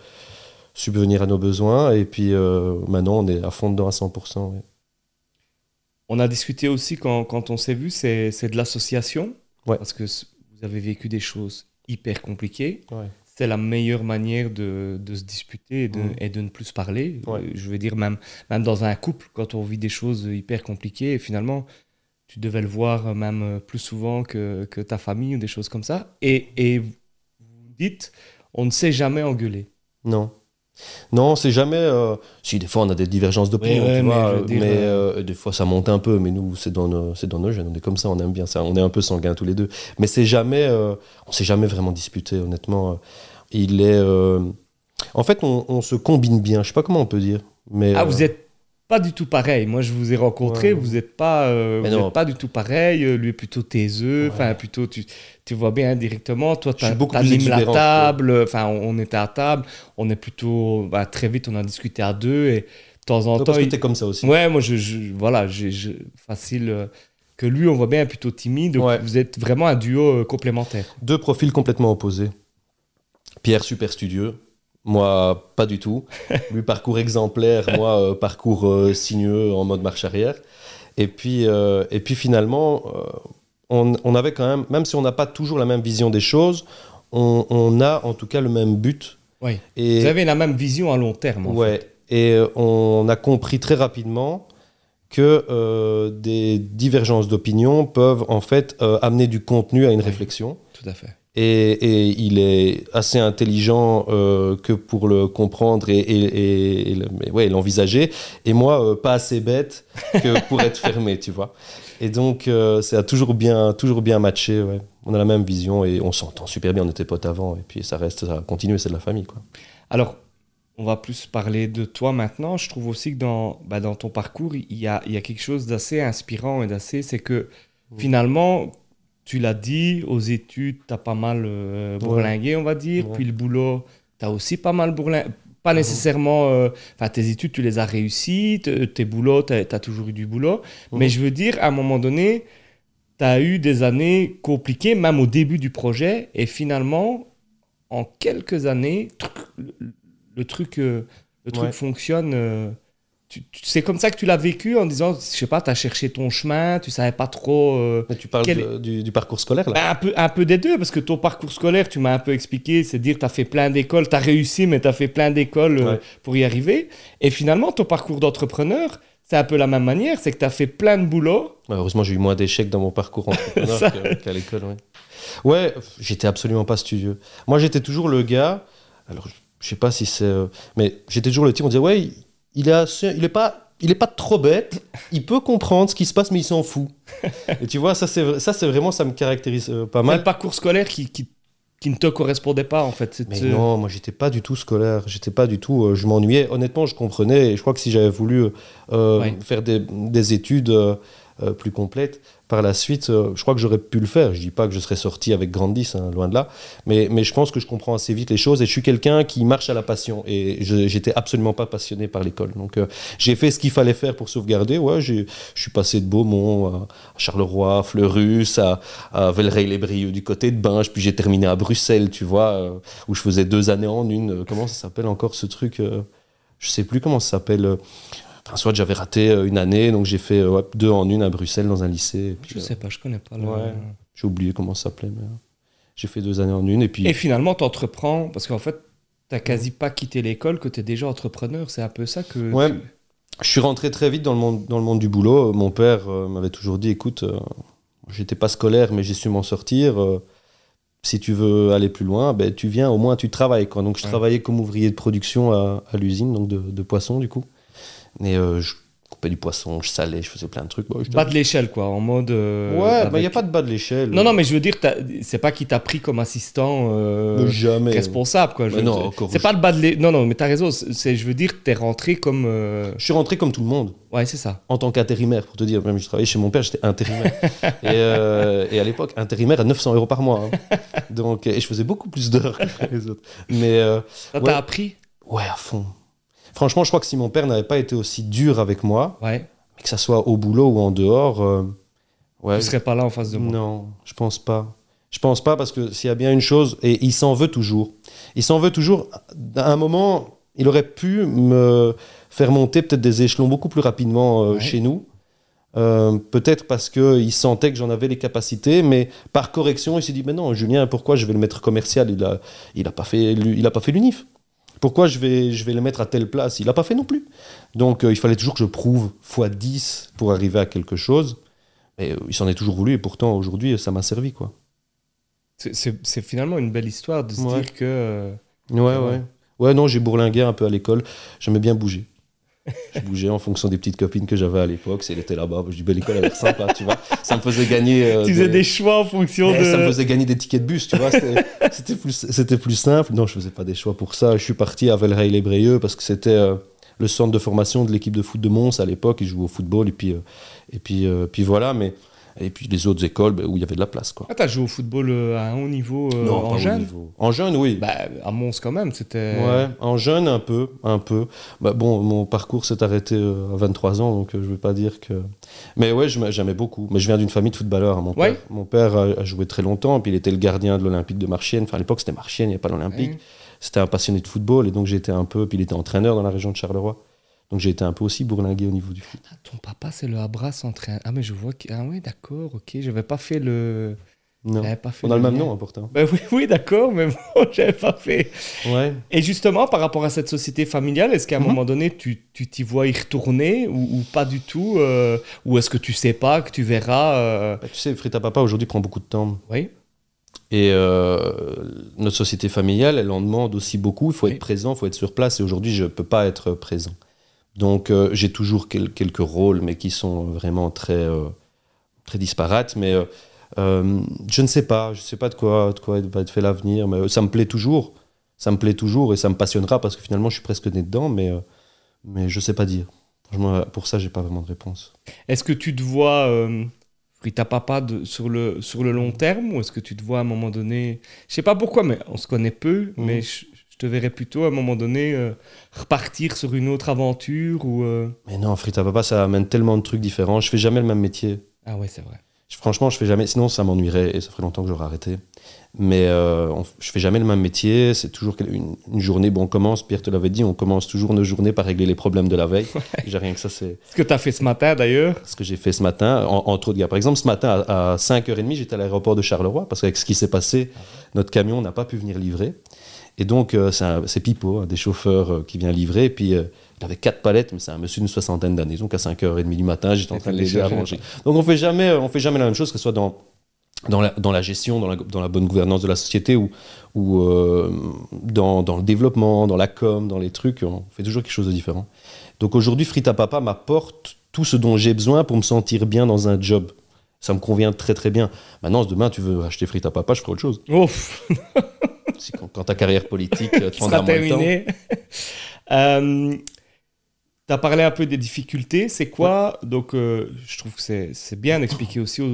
subvenir à nos besoins. Et puis, euh, maintenant, on est à fond dedans à 100%. ouais. On a discuté aussi quand, quand on s'est vu, c'est de l'association. Ouais. Parce que vous avez vécu des choses hyper compliquées. La meilleure manière de, de se disputer et de, et de ne plus se parler. Ouais. Je veux dire, même, même dans un couple, quand on vit des choses hyper compliquées, et finalement, tu devais le voir même plus souvent que, que ta famille ou des choses comme ça. Et, et vous vous dites, on ne s'est jamais engueulé. Non. Non, c'est jamais. euh, Si, des fois, on a des divergences d'opinion, Ouais, ouais, tu mais dire, mais euh, euh, des fois, ça monte un peu. Mais nous, c'est dans, nos, dans nos gènes. On est comme ça, on aime bien ça. On est un peu sanguin tous les deux. Mais c'est jamais. euh, On s'est jamais vraiment disputé, honnêtement. Il est. euh, En fait, on, on se combine bien. Je sais pas comment on peut dire. Mais, Ah, euh, vous êtes pas du tout pareil. Moi, je vous ai rencontré, Ouais. vous n'êtes pas, euh, vous êtes pas du tout pareil. Euh, Lui est plutôt taiseux. Ouais. Enfin, plutôt, tu, tu vois bien directement. Toi, tu animes la table. Enfin, on, on était à table. On est plutôt. bah, très vite, on a discuté à deux. Et de temps en non, temps. parce que il- t'es comme ça aussi. Ouais, moi, je, je- voilà, j'ai je- facile. euh, que lui, on voit bien plutôt timide. Donc, vous êtes vraiment un duo euh, complémentaire. Deux profils complètement opposés. Pierre, super studieux. Moi, pas du tout. <laughs> Lui, parcours exemplaire. moi, euh, parcours euh, sinueux en mode marche arrière. Et puis, euh, et puis finalement, on, on avait quand même, même si on n'a pas toujours la même vision des choses, on, on a en tout cas le même but. Oui. Et, Vous avez la même vision à long terme. en ouais, fait. et on a compris très rapidement que des divergences d'opinion peuvent en fait amener du contenu à une Oui. réflexion. Tout à fait. Et, et il est assez intelligent euh, que pour le comprendre et, ouais, l'envisager. Et moi, euh, pas assez bête que pour être fermé, tu vois. Et donc, euh, ça a toujours bien, toujours bien matché. ouais. On a la même vision et on s'entend super bien. On était potes avant. Et puis, ça reste, ça continue, c'est de la famille. Quoi. Alors, on va plus parler de toi maintenant. Je trouve aussi que dans, bah, dans ton parcours, il y a, il y a quelque chose d'assez inspirant et d'assez. C'est que finalement, tu l'as dit, aux études, tu as pas mal euh, bourlingué, on va dire. Ouais. Puis le boulot, tu as aussi pas mal bourlingué. Pas nécessairement. euh, Enfin, tes études, tu les as réussies. te- Tes boulots, tu as, toujours eu du boulot. Mais je veux dire, à un moment donné, tu as eu des années compliquées, même au début du projet. Et finalement, en quelques années, truc, le, truc, euh, le truc fonctionne. C'est comme ça que tu l'as vécu en disant, je sais pas, tu as cherché ton chemin, tu savais pas trop. euh, Mais tu parles Quel- de- du, du parcours scolaire, là ben, un, peu, un peu des deux, parce que ton parcours scolaire, tu m'as un peu expliqué, c'est dire tu as fait plein d'écoles, tu as réussi, mais tu as fait plein d'écoles euh, Ouais. pour y arriver. Et finalement, ton parcours d'entrepreneur, c'est un peu la même manière, c'est que tu as fait plein de boulot. Heureusement, j'ai eu moins d'échecs dans mon parcours <laughs> entrepreneur Ça- qu'à l'école. Ouais, ouais j'étais absolument pas studieux. Moi, j'étais toujours le gars. Alors, je sais pas si c'est. euh, mais j'étais toujours le type, on disait, ouais, il- est, il est pas. Il est pas trop bête, il peut comprendre ce qui se passe, mais il s'en fout. Et tu vois, ça c'est ça c'est vraiment ça me caractérise euh, pas C'est mal. le parcours scolaire qui, qui, qui ne te correspondait pas, en fait. C'est- Mais c'est- non, moi j'étais pas du tout scolaire, j'étais pas du tout, euh, je m'ennuyais. Honnêtement, je comprenais et je crois que si j'avais voulu euh, Ouais. faire des, des études euh, plus complètes par la suite, euh, je crois que j'aurais pu le faire. Je dis pas que je serais sorti avec Grandis, hein, loin de là, mais, je pense que je comprends assez vite les choses et je suis quelqu'un qui marche à la passion et j'étais absolument pas passionné par l'école. Donc euh, j'ai fait ce qu'il fallait faire pour sauvegarder. Ouais, je suis passé de Beaumont à Charleroi, Fleurus, à, à Velleray-les-Brieux du côté de Binge, puis j'ai terminé à Bruxelles, tu vois, où je faisais deux années en une. Comment ça s'appelle encore ce truc je sais plus comment ça s'appelle. Enfin, soit j'avais raté euh, une année, donc j'ai fait euh, ouais, deux en une à Bruxelles dans un lycée. et puis, Je sais pas, je connais pas. le- Ouais. j'ai oublié comment ça s'appelait, mais euh, j'ai fait deux années en une. Et puis, Et finalement, tu entreprends, parce qu'en fait, tu quasi pas quitté l'école, que tu es déjà entrepreneur. C'est un peu ça que. Ouais. tu- je suis rentré très vite dans le monde, dans le monde du boulot. Mon père euh, m'avait toujours dit écoute, euh, j'étais pas scolaire, mais j'ai su m'en sortir. euh, si tu veux aller plus loin, ben, tu viens, au moins tu travailles. Quoi. Donc je Ouais. travaillais comme ouvrier de production à, à l'usine donc de, de poissons, du coup. Et euh, je coupais du poisson, je salais, je faisais plein de trucs. Bas de l'échelle, quoi, en mode. euh, Ouais, il avec- n'y a pas de bas de l'échelle. Non, non, mais je veux dire, t'as- c'est pas qui t'a pris comme assistant euh, jamais. responsable, quoi. je non, C'est pas le bas de l'échelle. Non, non, mais t'as raison. c'est- je veux dire, t'es rentré comme. euh, Je suis rentré comme tout le monde. Ouais, c'est ça. en tant qu'intérimaire, pour te dire, même je travaillais chez mon père, j'étais intérimaire. et, euh, et à l'époque, intérimaire à 900 euros par mois. hein. Donc, et je faisais beaucoup plus d'heures <laughs> que les autres. Mais euh, Ça Ouais. t'a appris? Ouais, à fond. Franchement, je crois que si mon père n'avait pas été aussi dur avec moi, Ouais. que ça soit au boulot ou en dehors, euh, ouais, Tu serais pas là en face de moi. non, je pense pas. Je pense pas parce que s'il y a bien une chose, et il s'en veut toujours. Il s'en veut toujours. À un moment, il aurait pu me faire monter peut-être des échelons beaucoup plus rapidement euh, Ouais. chez nous. Euh, peut-être parce qu'il sentait que j'en avais les capacités, mais par correction, il s'est dit Mais non, Julien, pourquoi je vais le mettre commercial? Il a, il a pas fait, l'u- il a pas fait l'UNIF. Pourquoi je vais, je vais le mettre à telle place? Il n'a pas fait non plus. Donc euh, il fallait toujours que je prouve x 10 pour arriver à quelque chose. Et euh, il s'en est toujours voulu, et pourtant aujourd'hui, ça m'a servi. quoi. C'est- finalement une belle histoire de se Ouais. dire que. euh, Ouais, Ouais. ouais. Ouais, non, j'ai bourlingué un peu à l'école. J'aimais bien bouger. Je bougeais en fonction des petites copines que j'avais à l'époque. Si elle était là-bas, je dis, ben, l'école a l'air sympa, tu vois. Ça me faisait gagner. euh, tu faisais des choix en fonction de. Ça me faisait gagner des tickets de bus, tu vois. <laughs> C'était plus, c'était plus simple. Non, je faisais pas des choix pour ça. Je suis parti à Velleray-les-Brieux parce que c'était euh, le centre de formation de l'équipe de foot de Mons à l'époque. Ils jouaient au football et puis, euh, et puis, puis voilà. Mais, et puis les autres écoles ben, où il y avait de la place, quoi. Ah, t'as joué au football euh, à un haut niveau euh, en jeune niveau- En jeune, oui. Bah, à Mons quand même, c'était. Ouais, en jeune un peu, un peu. Bah, bon, mon parcours s'est arrêté euh, à 23 ans, donc je vais pas dire que. Mais ouais, j'aimais beaucoup. Mais je viens d'une famille de footballeurs. hein. Mon Ouais. père, mon père a, a joué très longtemps, puis il était le gardien de l'Olympique de Marchienne. Enfin, à l'époque, c'était Marchienne, il n'y a pas l'Olympique. Ouais. C'était un passionné de football, et donc j'étais un peu. Puis il était entraîneur dans la région de Charleroi. Donc j'ai été un peu aussi bourlingué au niveau du foot. Ah, ton papa, c'est le Abras entraîneur. Ah, mais je vois que. Ah, oui, d'accord, ok. J'avais pas fait le. Non. pas fait On a le même lien. nom, hein, pourtant. Bah oui, oui d'accord, mais bon, <laughs> j'avais pas fait. Ouais. Et justement, par rapport à cette société familiale, est-ce qu'à un Mhm. moment donné, tu tu t'y vois y retourner ou, ou pas du tout euh, Ou est-ce que tu sais pas, que tu verras euh, Bah, tu sais, Frita Papa aujourd'hui prend beaucoup de temps. Oui, Et euh, notre société familiale, elle en demande aussi beaucoup. Il faut Oui. être présent, il faut être sur place. Et aujourd'hui, je ne peux pas être présent. Donc, euh, j'ai toujours quel- quelques rôles, mais qui sont vraiment très, euh, très disparates. Mais euh, je ne sais pas. Je ne sais pas de quoi, de quoi va être fait l'avenir. Mais ça me plaît toujours. Ça me plaît toujours et ça me passionnera parce que finalement, je suis presque né dedans. Mais, mais je ne sais pas dire. Franchement, pour ça, j'ai pas vraiment de réponse. Est-ce que tu te vois Frita Papa de- sur, le, sur le long terme ou est-ce que tu te vois à un moment donné Je sais pas pourquoi, mais on se connaît peu, Mhm. mais je te verrais plutôt à un moment donné euh, repartir sur une autre aventure ou. euh, Mais non, Frita Papa, ça amène tellement de trucs différents. Je fais jamais le même métier. Ah ouais, c'est vrai. Je- Franchement, je fais jamais. Sinon, ça m'ennuierait et ça ferait longtemps que j'aurais arrêté. Mais euh, on- je fais jamais le même métier. C'est toujours une, une journée. Bon, on commence. Pierre te l'avait dit. On commence toujours nos journées par régler les problèmes de la veille. <laughs> J'ai rien que ça. C'est Ce que tu as fait ce matin d'ailleurs. ce que j'ai fait ce matin. En- entre autres. Par exemple, ce matin à, à 5h30, j'étais à l'aéroport de Charleroi parce qu'avec ce qui s'est passé, notre camion n'a pas pu venir livrer. Et donc, euh, c'est Pipo, un des chauffeurs euh, qui vient livrer. Et puis, euh, il avait quatre palettes, mais c'est un monsieur d'une soixantaine d'années. Donc, à 5h30 du matin, j'étais en train de les chercher, arranger. Donc, on fait jamais, on fait jamais la même chose, que ce soit dans, dans, la, dans la gestion, dans la, dans la bonne gouvernance de la société ou, ou euh, dans, dans le développement, dans la com, dans les trucs. On fait toujours quelque chose de différent. Donc, aujourd'hui, Frita Papa m'apporte tout ce dont j'ai besoin pour me sentir bien dans un job. Ça me convient très très bien. Maintenant, demain tu veux acheter Frita Papa, je ferai autre chose. Ouf, <laughs> Si quand, quand ta carrière politique euh, <laughs> te prendra sera moins de temps. terminé. euh, tu as parlé un peu des difficultés. C'est quoi Donc, euh, je trouve que c'est bien d'expliquer aussi aux,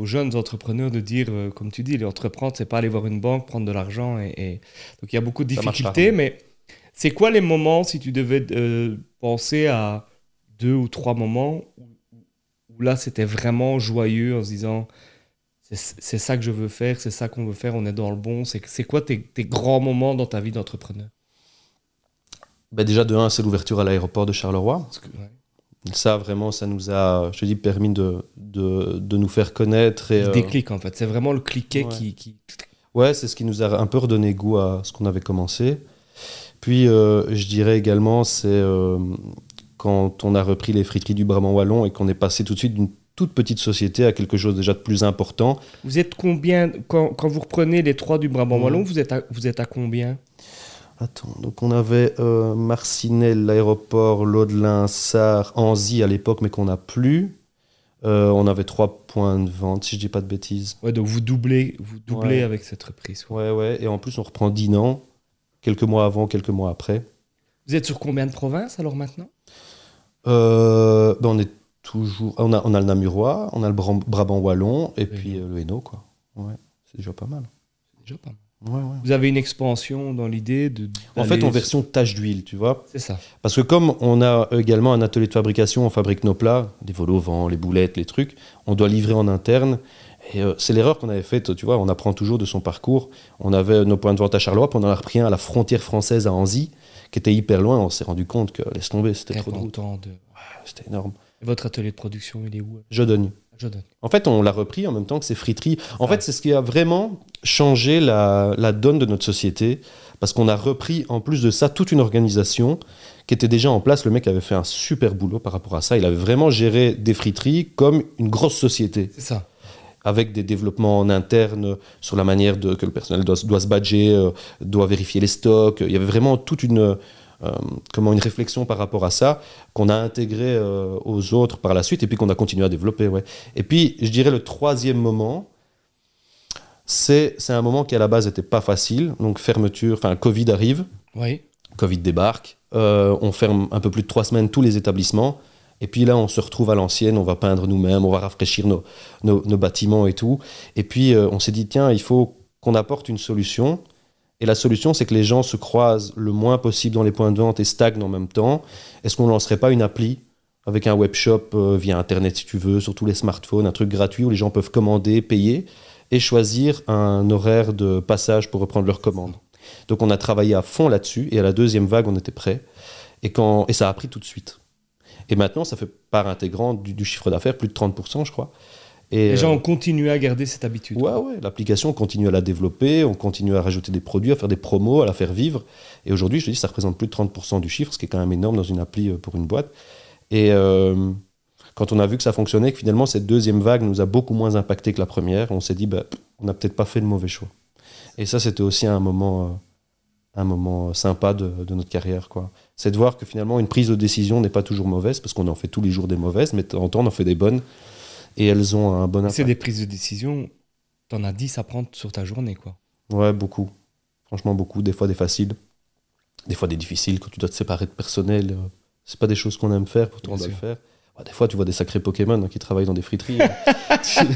aux jeunes entrepreneurs de dire, euh, comme tu dis, les entreprendre, c'est pas aller voir une banque, prendre de l'argent. Et, et- Donc, il y a beaucoup de difficultés. pas. Mais c'est quoi les moments, si tu devais penser à deux ou trois moments où, où là, c'était vraiment joyeux en se disant. C'est ça que je veux faire, c'est ça qu'on veut faire, on est dans le bon. C'est quoi tes, tes grands moments dans ta vie d'entrepreneur? Bah, Déjà, de un, c'est l'ouverture à l'aéroport de Charleroi. Parce que- ouais. Ça, vraiment, ça nous a, je te dis, permis de, de, de nous faire connaître. Et, Le euh, déclic, en fait. C'est vraiment le cliquet ouais. qui, qui- Ouais, c'est ce qui nous a un peu redonné goût à ce qu'on avait commencé. Puis, euh, je dirais également, c'est euh, quand on a repris les friteries du Brabant Wallon et qu'on est passé tout de suite d'une toute petite société à quelque chose déjà de plus important. Vous êtes combien quand, quand vous reprenez les trois du Brabant Mhm. Wallon, vous êtes à, vous êtes à combien? Attends, donc on avait euh, Marcinelle, l'aéroport, Laudelin, Sarre, Anzy à l'époque, mais qu'on n'a plus. Euh, on avait trois points de vente, si je dis pas de bêtises. Ouais, donc vous doublez, vous doublez Ouais. avec cette reprise. Ouais, ouais. Et en plus, on reprend Dinan, quelques mois avant, quelques mois après. Vous êtes sur combien de provinces alors maintenant? Euh, ben on est toujours. On a, on a le Namurois, on a le Brabant Wallon, et puis euh, le Hainaut, quoi. Ouais, c'est déjà pas mal. C'est déjà pas mal. Ouais, ouais. Vous avez une expansion dans l'idée de. En fait, en version tache d'huile, tu vois. C'est ça. Parce que comme on a également un atelier de fabrication, on fabrique nos plats, des vols au vent, les boulettes, les trucs, on doit livrer en interne. Et euh, c'est l'erreur qu'on avait faite, tu vois, on apprend toujours de son parcours. On avait nos points de vente à Charleroi, puis on en a repris un à la frontière française à Anzy, qui était hyper loin. On s'est rendu compte que, laisse tomber, c'était trop de. C'était énorme. Votre atelier de production, il est où Je donne. Je donne. En fait, on l'a repris en même temps que ces friteries. En Ah. fait, c'est ce qui a vraiment changé la, la donne de notre société, parce qu'on a repris, en plus de ça, toute une organisation qui était déjà en place. Le mec avait fait un super boulot par rapport à ça. Il avait vraiment géré des friteries comme une grosse société, C'est ça. avec des développements en interne sur la manière de, que le personnel doit, doit se badger, euh, doit vérifier les stocks. Il y avait vraiment toute une... euh, comment une réflexion par rapport à ça qu'on a intégré euh, aux autres par la suite et puis qu'on a continué à développer ouais. et puis je dirais le troisième moment c'est c'est un moment qui à la base n'était pas facile. Donc fermeture enfin Covid arrive. Oui. Covid débarque. Euh, on ferme un peu plus de trois semaines tous les établissements. Et puis là on se retrouve à l'ancienne on va peindre nous-mêmes on va rafraîchir nos, nos, nos bâtiments et tout. Et puis euh, on s'est dit tiens il faut qu'on apporte une solution et la solution, c'est que les gens se croisent le moins possible dans les points de vente et stagnent en même temps. Est-ce qu'on ne lancerait pas une appli avec un webshop euh, via Internet, si tu veux, sur tous les smartphones, un truc gratuit où les gens peuvent commander, payer et choisir un horaire de passage pour reprendre leur commande Donc on a travaillé à fond là-dessus et à la deuxième vague, on était prêt. Et, ça a pris tout de suite. Et maintenant, ça fait part intégrante du, du chiffre d'affaires, plus de 30%, je crois. Et, Les gens euh, ont continué à garder cette habitude. Ouais, ouais, l'application, on continue à la développer, on continue à rajouter des produits, à faire des promos, à la faire vivre. Et aujourd'hui, je te dis, ça représente plus de 30% du chiffre, ce qui est quand même énorme dans une appli euh, pour une boîte. Et euh, quand on a vu que ça fonctionnait, que finalement, cette deuxième vague nous a beaucoup moins impacté que la première, on s'est dit, bah, on n'a peut-être pas fait le mauvais choix. Et ça, c'était aussi un moment, un moment sympa de, de notre carrière. quoi. C'est de voir que finalement, une prise de décision n'est pas toujours mauvaise, parce qu'on en fait tous les jours des mauvaises, mais en temps, on en fait des bonnes. Et elles ont un bon impact. C'est des prises de décision. T'en as 10 à prendre sur ta journée, quoi. Ouais, beaucoup. Franchement, beaucoup. Des fois, des faciles. Des fois, des difficiles. Quand tu dois te séparer de personnel, euh, c'est pas des choses qu'on aime faire, pourtant on doit le faire. Ouais, des fois, tu vois des sacrés Pokémon hein, qui travaillent dans des friteries. <laughs> tu,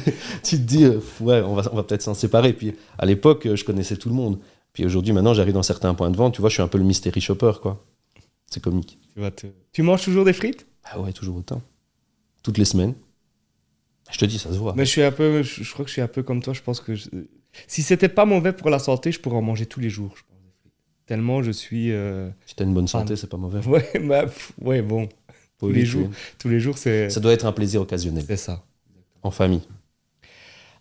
tu te dis, euh, ouais, on va, on va peut-être s'en séparer. Puis à l'époque, euh, je connaissais tout le monde. Puis aujourd'hui, maintenant, j'arrive dans certains points de vente. Tu vois, je suis un peu le mystery shopper, quoi. C'est comique. Tu, vas te- tu manges toujours des frites? Ah ouais, toujours autant. Toutes les semaines. Je te dis, ça se voit. Mais je suis un peu, je, je crois que je suis un peu comme toi. Je pense que je- si c'était pas mauvais pour la santé, je pourrais en manger tous les jours. je pense. Tellement je suis. euh, Si t'as une bonne santé, c'est pas mauvais. Ouais, <laughs> bah, ouais, bon. Tous les jours. Tous les jours, c'est Ça doit être un plaisir occasionnel. c'est ça. En famille.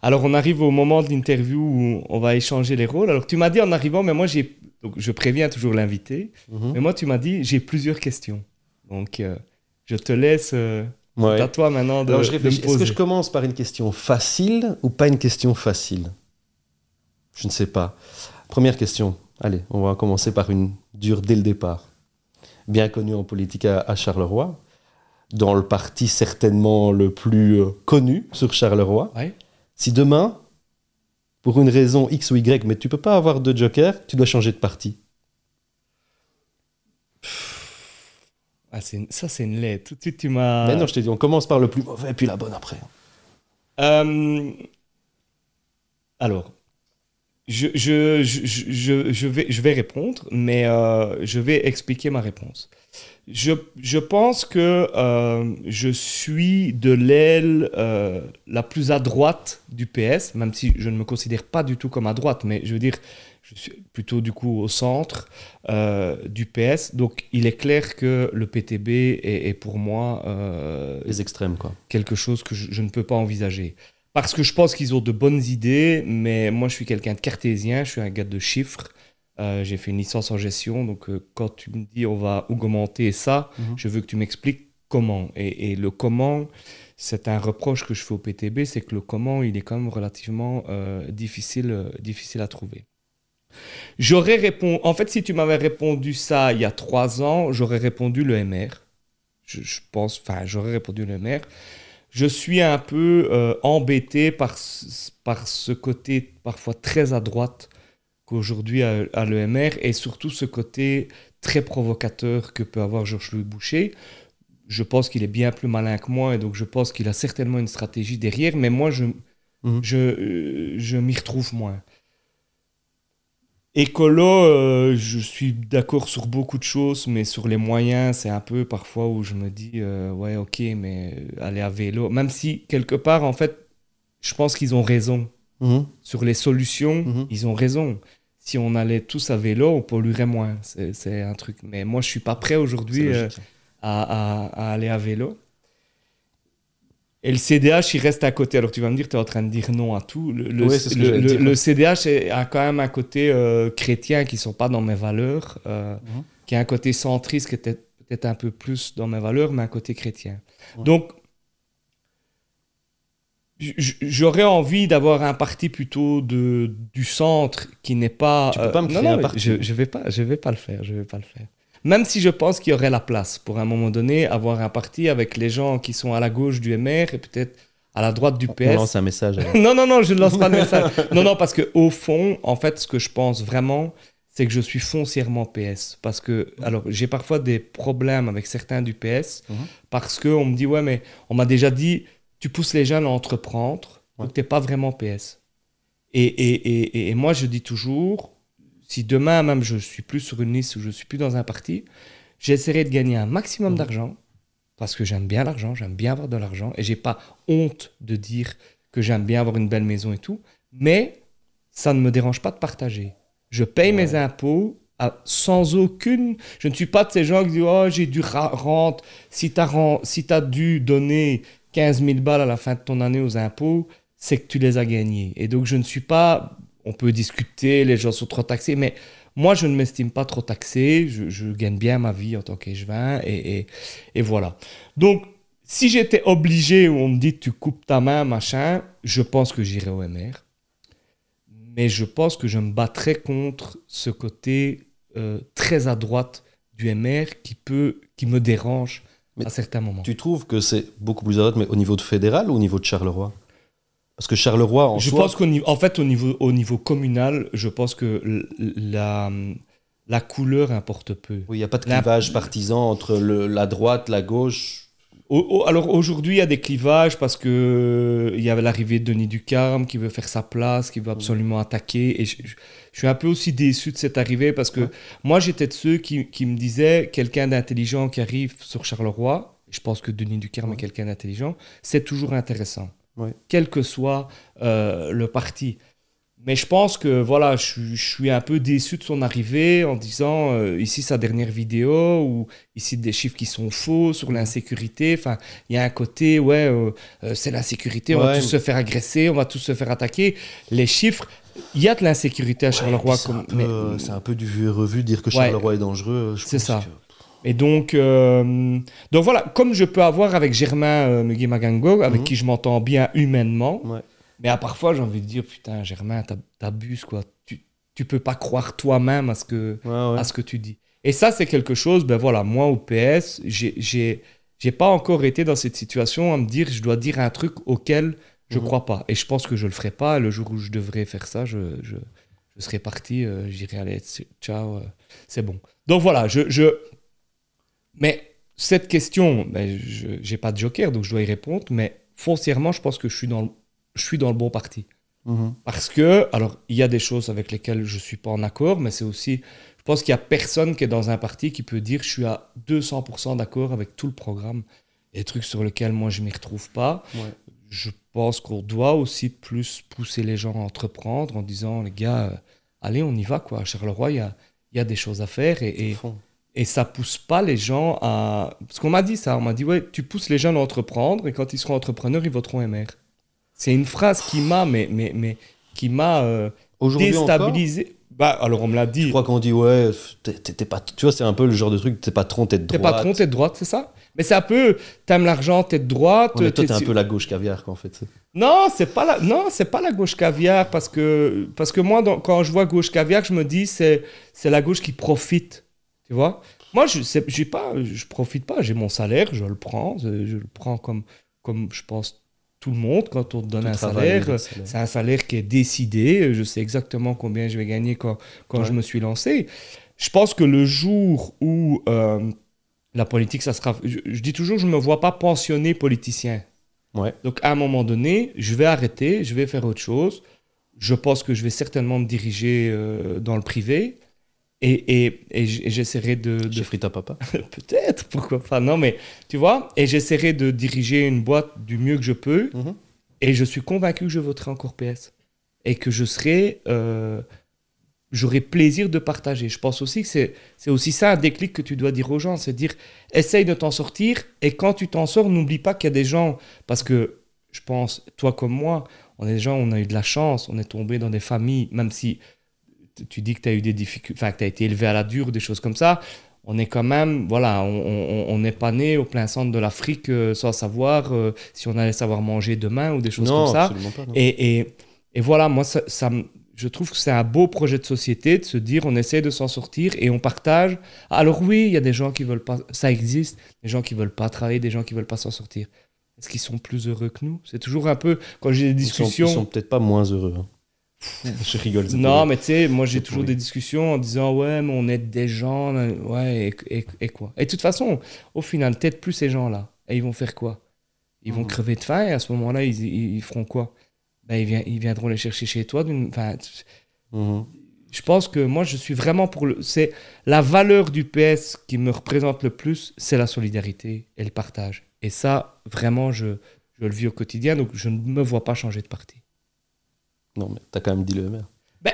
Alors, on arrive au moment de l'interview où on va échanger les rôles. Alors, tu m'as dit en arrivant, mais moi, j'ai. Donc, je préviens toujours l'invité. Mhm. Mais moi, tu m'as dit, j'ai plusieurs questions. Donc, euh, je te laisse. euh, Ouais. c'est à toi maintenant de, Alors je de me réfléchis. Est-ce que je commence par une question facile ou pas une question facile? Je ne sais pas. Première question. Allez, on va commencer par une dure dès le départ. Bien connue en politique à, à Charleroi, dans le parti certainement le plus euh, connu sur Charleroi. Ouais. Si demain, pour une raison X ou Y, mais tu peux pas avoir de joker, tu dois changer de parti. Ah, une- ça, c'est une lettre. Tout de suite, tu m'as. Mais non, je t'ai dit, on commence par le plus mauvais, puis la bonne après. Euh, Alors, je, je, je, je, vais, je vais répondre, mais euh, je vais expliquer ma réponse. Je, je pense que euh, je suis de l'aile euh, la plus à droite du PS, même si je ne me considère pas du tout comme à droite, mais je veux dire, je suis plutôt du coup au centre du PS. Donc il est clair que le PTB est, est pour moi... Les extrêmes, quoi. Quelque chose que je, je ne peux pas envisager. Parce que je pense qu'ils ont de bonnes idées, mais moi je suis quelqu'un de cartésien, je suis un gars de chiffres. Euh, j'ai fait une licence en gestion, donc euh, quand tu me dis on va augmenter ça, Mhm. je veux que tu m'expliques comment. Et, et le comment, c'est un reproche que je fais au PTB, c'est que le comment, il est quand même relativement euh, difficile, euh, difficile à trouver. J'aurais répondu, en fait, si tu m'avais répondu ça il y a trois ans, j'aurais répondu le MR. Je, je pense, enfin, j'aurais répondu le MR. Je suis un peu euh, embêté par, ce- par ce côté parfois très à droite qu'aujourd'hui a, a le MR et surtout ce côté très provocateur que peut avoir Georges-Louis Boucher. Je pense qu'il est bien plus malin que moi et donc je pense qu'il a certainement une stratégie derrière, mais moi je, Mhm. je, euh, je m'y retrouve moins. Écolo, euh, je suis d'accord sur beaucoup de choses, mais sur les moyens, c'est un peu parfois où je me dis, euh, ouais, ok, mais aller à vélo, même si quelque part, en fait, je pense qu'ils ont raison. Mhm. Sur les solutions, Mhm. ils ont raison. Si on allait tous à vélo, on polluerait moins. C'est un truc. Mais moi, je suis pas prêt aujourd'hui euh, logique. à, à- à aller à vélo. Et le CDH, il reste à côté. Alors tu vas me dire, tu es en train de dire non à tout. Le, le- que le- le- dire. le CDH est- a quand même un côté euh, chrétien qui ne sont pas dans mes valeurs, euh, Mhm. qui a un côté centriste qui était peut-être un peu plus dans mes valeurs, mais un côté chrétien. Ouais. Donc, j'aurais envie d'avoir un parti plutôt de, du centre qui n'est pas... Tu peux pas me non, créer non, un parti. Je ne vais, pas- je vais pas le faire, je vais pas le faire. Même si je pense qu'il y aurait la place pour à un moment donné avoir un parti avec les gens qui sont à la gauche du MR et peut-être à la droite du On PS. lance un message. <laughs> non, non, non, je ne lance pas le message. Non, non, parce que au fond, en fait, ce que je pense vraiment, c'est que je suis foncièrement PS. Parce que, alors, j'ai parfois des problèmes avec certains du PS, Mhm. parce qu'on me dit, ouais, mais on m'a déjà dit, tu pousses les jeunes à entreprendre, Ouais. donc tu n'es pas vraiment PS. Et, et, et- et moi, je dis toujours, si demain même je suis plus sur une liste ou je suis plus dans un parti, j'essaierai de gagner un maximum Mhm. d'argent, parce que j'aime bien l'argent, j'aime bien avoir de l'argent, et j'ai pas honte de dire que j'aime bien avoir une belle maison et tout, mais ça ne me dérange pas de partager. Je paye Ouais. mes impôts à- sans aucune... Je ne suis pas de ces gens qui disent « Oh, j'ai dû rente. Si tu as, si as dû donner 15 000 balles à la fin de ton année aux impôts, c'est que tu les as gagnés. Et donc, je ne suis pas... On peut discuter, les gens sont trop taxés, mais moi, je ne m'estime pas trop taxé. Je, je gagne bien ma vie en tant qu'échevin. Et, et, et voilà. Donc, si j'étais obligé, où on me dit tu coupes ta main, machin, je pense que j'irais au MR. Mais je pense que je me battrais contre ce côté euh, très à droite du MR qui, peut, qui me dérange Mais à certains moments. Tu trouves que c'est beaucoup plus à droite, mais au niveau de fédéral ou au niveau de Charleroi? Parce que Charleroi, en je soi, pense qu'au niveau, en fait, au niveau, au niveau communal, je pense que la, la couleur importe peu. oui, il n'y a pas de La- clivage partisan entre le- la droite, la gauche. Au- au- alors aujourd'hui, il y a des clivages parce que euh, il y avait l'arrivée de Denis Ducarme qui veut faire sa place, qui veut absolument attaquer. Et je, je- je suis un peu aussi déçu de cette arrivée parce que moi, j'étais de ceux qui, qui me disaient quelqu'un d'intelligent qui arrive sur Charleroi. Je pense que Denis Ducarme est quelqu'un d'intelligent. C'est toujours intéressant, Ouais. quel que soit euh, le parti. Mais je pense que voilà, je, suis- je suis un peu déçu de son arrivée en disant euh, ici sa dernière vidéo ou ici des chiffres qui sont faux sur l'insécurité. Enfin, il y a un côté, ouais, euh, c'est l'insécurité, on va Ouais, tous mais- se faire agresser, on va tous se faire attaquer. Les chiffres, il y a de l'insécurité à Charleroi. C'est un, peu- mais- c'est un peu du vu et revu dire que Ouais. Charleroi est dangereux. C'est ça. que- Et donc, euh, donc voilà, comme je peux avoir avec Germain euh, Mugi Magango, avec Mhm. qui je m'entends bien humainement, Ouais. mais à parfois j'ai envie de dire, putain, Germain, t'ab- t'abuses, quoi. Tu, tu peux pas croire toi-même à ce que, Ouais, ouais. à ce que tu dis. Et ça, c'est quelque chose, ben voilà, moi au PS, j'ai- pas encore été dans cette situation à me dire, je dois dire un truc auquel je Mhm. crois pas. Et je pense que je le ferai pas. Le jour où je devrais faire ça, je, je, je serai parti, euh, allez, c'est- ciao, euh, c'est bon. Donc voilà, je, je... Mais cette question, ben, je j'ai pas de joker, donc je dois y répondre, mais foncièrement, je pense que je suis dans le, je suis dans le bon parti. Mhm. Parce que, alors, il y a des choses avec lesquelles je ne suis pas en accord, mais c'est aussi, je pense qu'il n'y a personne qui est dans un parti qui peut dire je suis à 200% d'accord avec tout le programme. Et des trucs sur lesquels moi je ne m'y retrouve pas. Je pense qu'on doit aussi plus pousser les gens à entreprendre en disant les gars, euh, allez, on y va quoi. À Charleroi, il y a, y a, des choses à faire et, et, et ça pousse pas les gens à. Parce qu'on m'a dit ça, on m'a dit ouais, tu pousses les gens à entreprendre et quand ils seront entrepreneurs, ils voteront MR. C'est une phrase qui m'a, mais, mais, mais qui m'a euh, déstabilisé. Bah, alors on me l'a dit. Je crois qu'on dit ouais, t'es pas, tu vois, c'est un peu le genre de truc, t'es patron, t'es de droite. T'es patron, t'es de droite, c'est ça? Mais c'est un peu, t'aimes l'argent, t'es de droite. Ouais, mais toi, t'es un peu la gauche caviar, en fait. Non, c'est pas la, non, c'est pas la gauche caviar parce que, parce que moi, quand je vois gauche caviar, je me dis c'est, c'est la gauche qui profite, tu vois? Moi, je, j'ai pas, je profite pas. J'ai mon salaire, je le prends, je, le prends comme, comme je pense tout le monde, quand on te donne un salaire, c'est un salaire qui est décidé. Je sais exactement combien je vais gagner quand, quand je me suis lancé. Je pense que le jour où euh, la politique, ça sera. Je, dis toujours, je ne me vois pas pensionné politicien. Ouais. Donc à un moment donné, je vais arrêter, je vais faire autre chose. Je pense que je vais certainement me diriger euh, dans le privé. Et, et, et j'essaierai de. de... Chez ta Papa <laughs> Peut-être, pourquoi pas. Non, mais tu vois, et j'essaierai de diriger une boîte du mieux que je peux. Mhm. Et je suis convaincu que je voterai encore PS. Et que je serai. Euh, J'aurai plaisir de partager. Je pense aussi que c'est aussi ça un déclic que tu dois dire aux gens c'est dire essaye de t'en sortir. Et quand tu t'en sors, n'oublie pas qu'il y a des gens. Parce que je pense, toi comme moi, on est des gens, on a eu de la chance, on est tombé dans des familles, même si tu dis que tu as eu des difficultés, enfin que tu as été élevé à la dure, des choses comme ça, on est quand même, voilà, on n'est pas né au plein centre de l'Afrique euh, sans savoir euh, si on allait savoir manger demain ou des choses comme ça. Pas, et, et, et, voilà, moi, ça, ça, je trouve que c'est un beau projet de société de se dire on essaie de s'en sortir et on partage. Alors oui, il y a des gens qui veulent pas, ça existe, des gens qui veulent pas travailler, des gens qui veulent pas s'en sortir. Est-ce qu'ils sont plus heureux que nous? C'est toujours un peu, quand j'ai des discussions... Ils sont, sont peut-être pas moins heureux. Hein. Je rigole. Non, mais tu sais, moi j'ai toujours des discussions en disant ouais, mais on aide des gens, ouais, et, et, quoi. Et de toute façon, au final, peut-être plus ces gens-là. Et ils vont faire quoi? Ils vont mhm. crever de faim et à ce moment-là, ils, ils, feront quoi? Ben, ils, ils, viendront les chercher chez toi. Mhm. Je pense que moi je suis vraiment pour le. C'est la valeur du PS qui me représente le plus, c'est la solidarité et le partage. Et ça, vraiment, je, je le vis au quotidien, donc je ne me vois pas changer de parti. Non, mais t'as quand même dit le maire. Ben,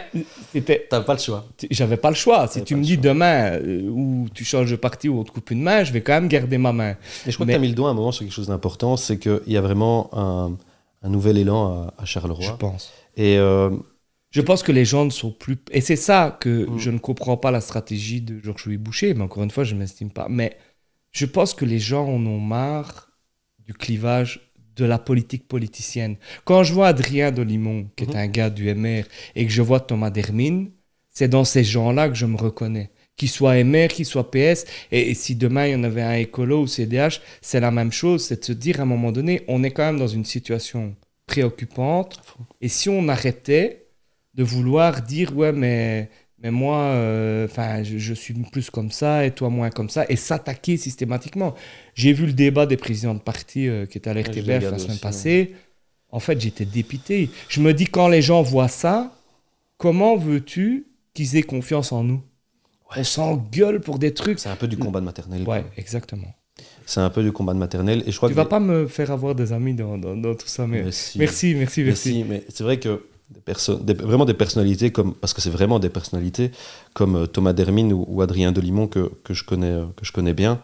c'était. T'as pas le choix. J'avais pas le choix. Si tu me dis demain euh, ou tu changes de parti ou on te coupe une main, je vais quand même garder ma main. Et je crois que tu as mis le doigt à un moment sur quelque chose d'important, c'est qu'il y a vraiment un, un nouvel élan à, Charleroi. Je pense. Et. Euh, je pense que les gens ne sont plus. Et c'est ça que mm. je ne comprends pas la stratégie de Georges-Louis Boucher, mais encore une fois, je ne m'estime pas. Mais je pense que les gens en ont marre du clivage de la politique politicienne. Quand je vois Adrien Dolimon, qui est mhm. un gars du MR, et que je vois Thomas Dermine, c'est dans ces gens-là que je me reconnais. Qu'il soit MR, qu'il soit PS, et, si demain il y en avait un écolo ou CDH, c'est la même chose, c'est de se dire à un moment donné, on est quand même dans une situation préoccupante, et si on arrêtait de vouloir dire, ouais, mais mais moi, euh, enfin, je, suis plus comme ça et toi moins comme ça, et s'attaquer systématiquement. J'ai vu le débat des présidents de parti euh, qui était à l'RTBF la semaine passée. En fait, j'étais dépité. Je me dis, quand les gens voient ça, comment veux-tu qu'ils aient confiance en nous? On s'engueule pour des trucs. C'est un peu du combat de maternelle. Ouais, exactement. C'est un peu du combat de maternelle. Et je crois tu que vas pas me faire avoir des amis dans, dans, tout ça, mais merci, merci, merci. merci. mais c'est vrai que des vraiment des personnalités, comme, parce que c'est vraiment des personnalités, comme euh, Thomas Dermine ou, Adrien Delimon, que, que, je connais, euh, que je connais bien.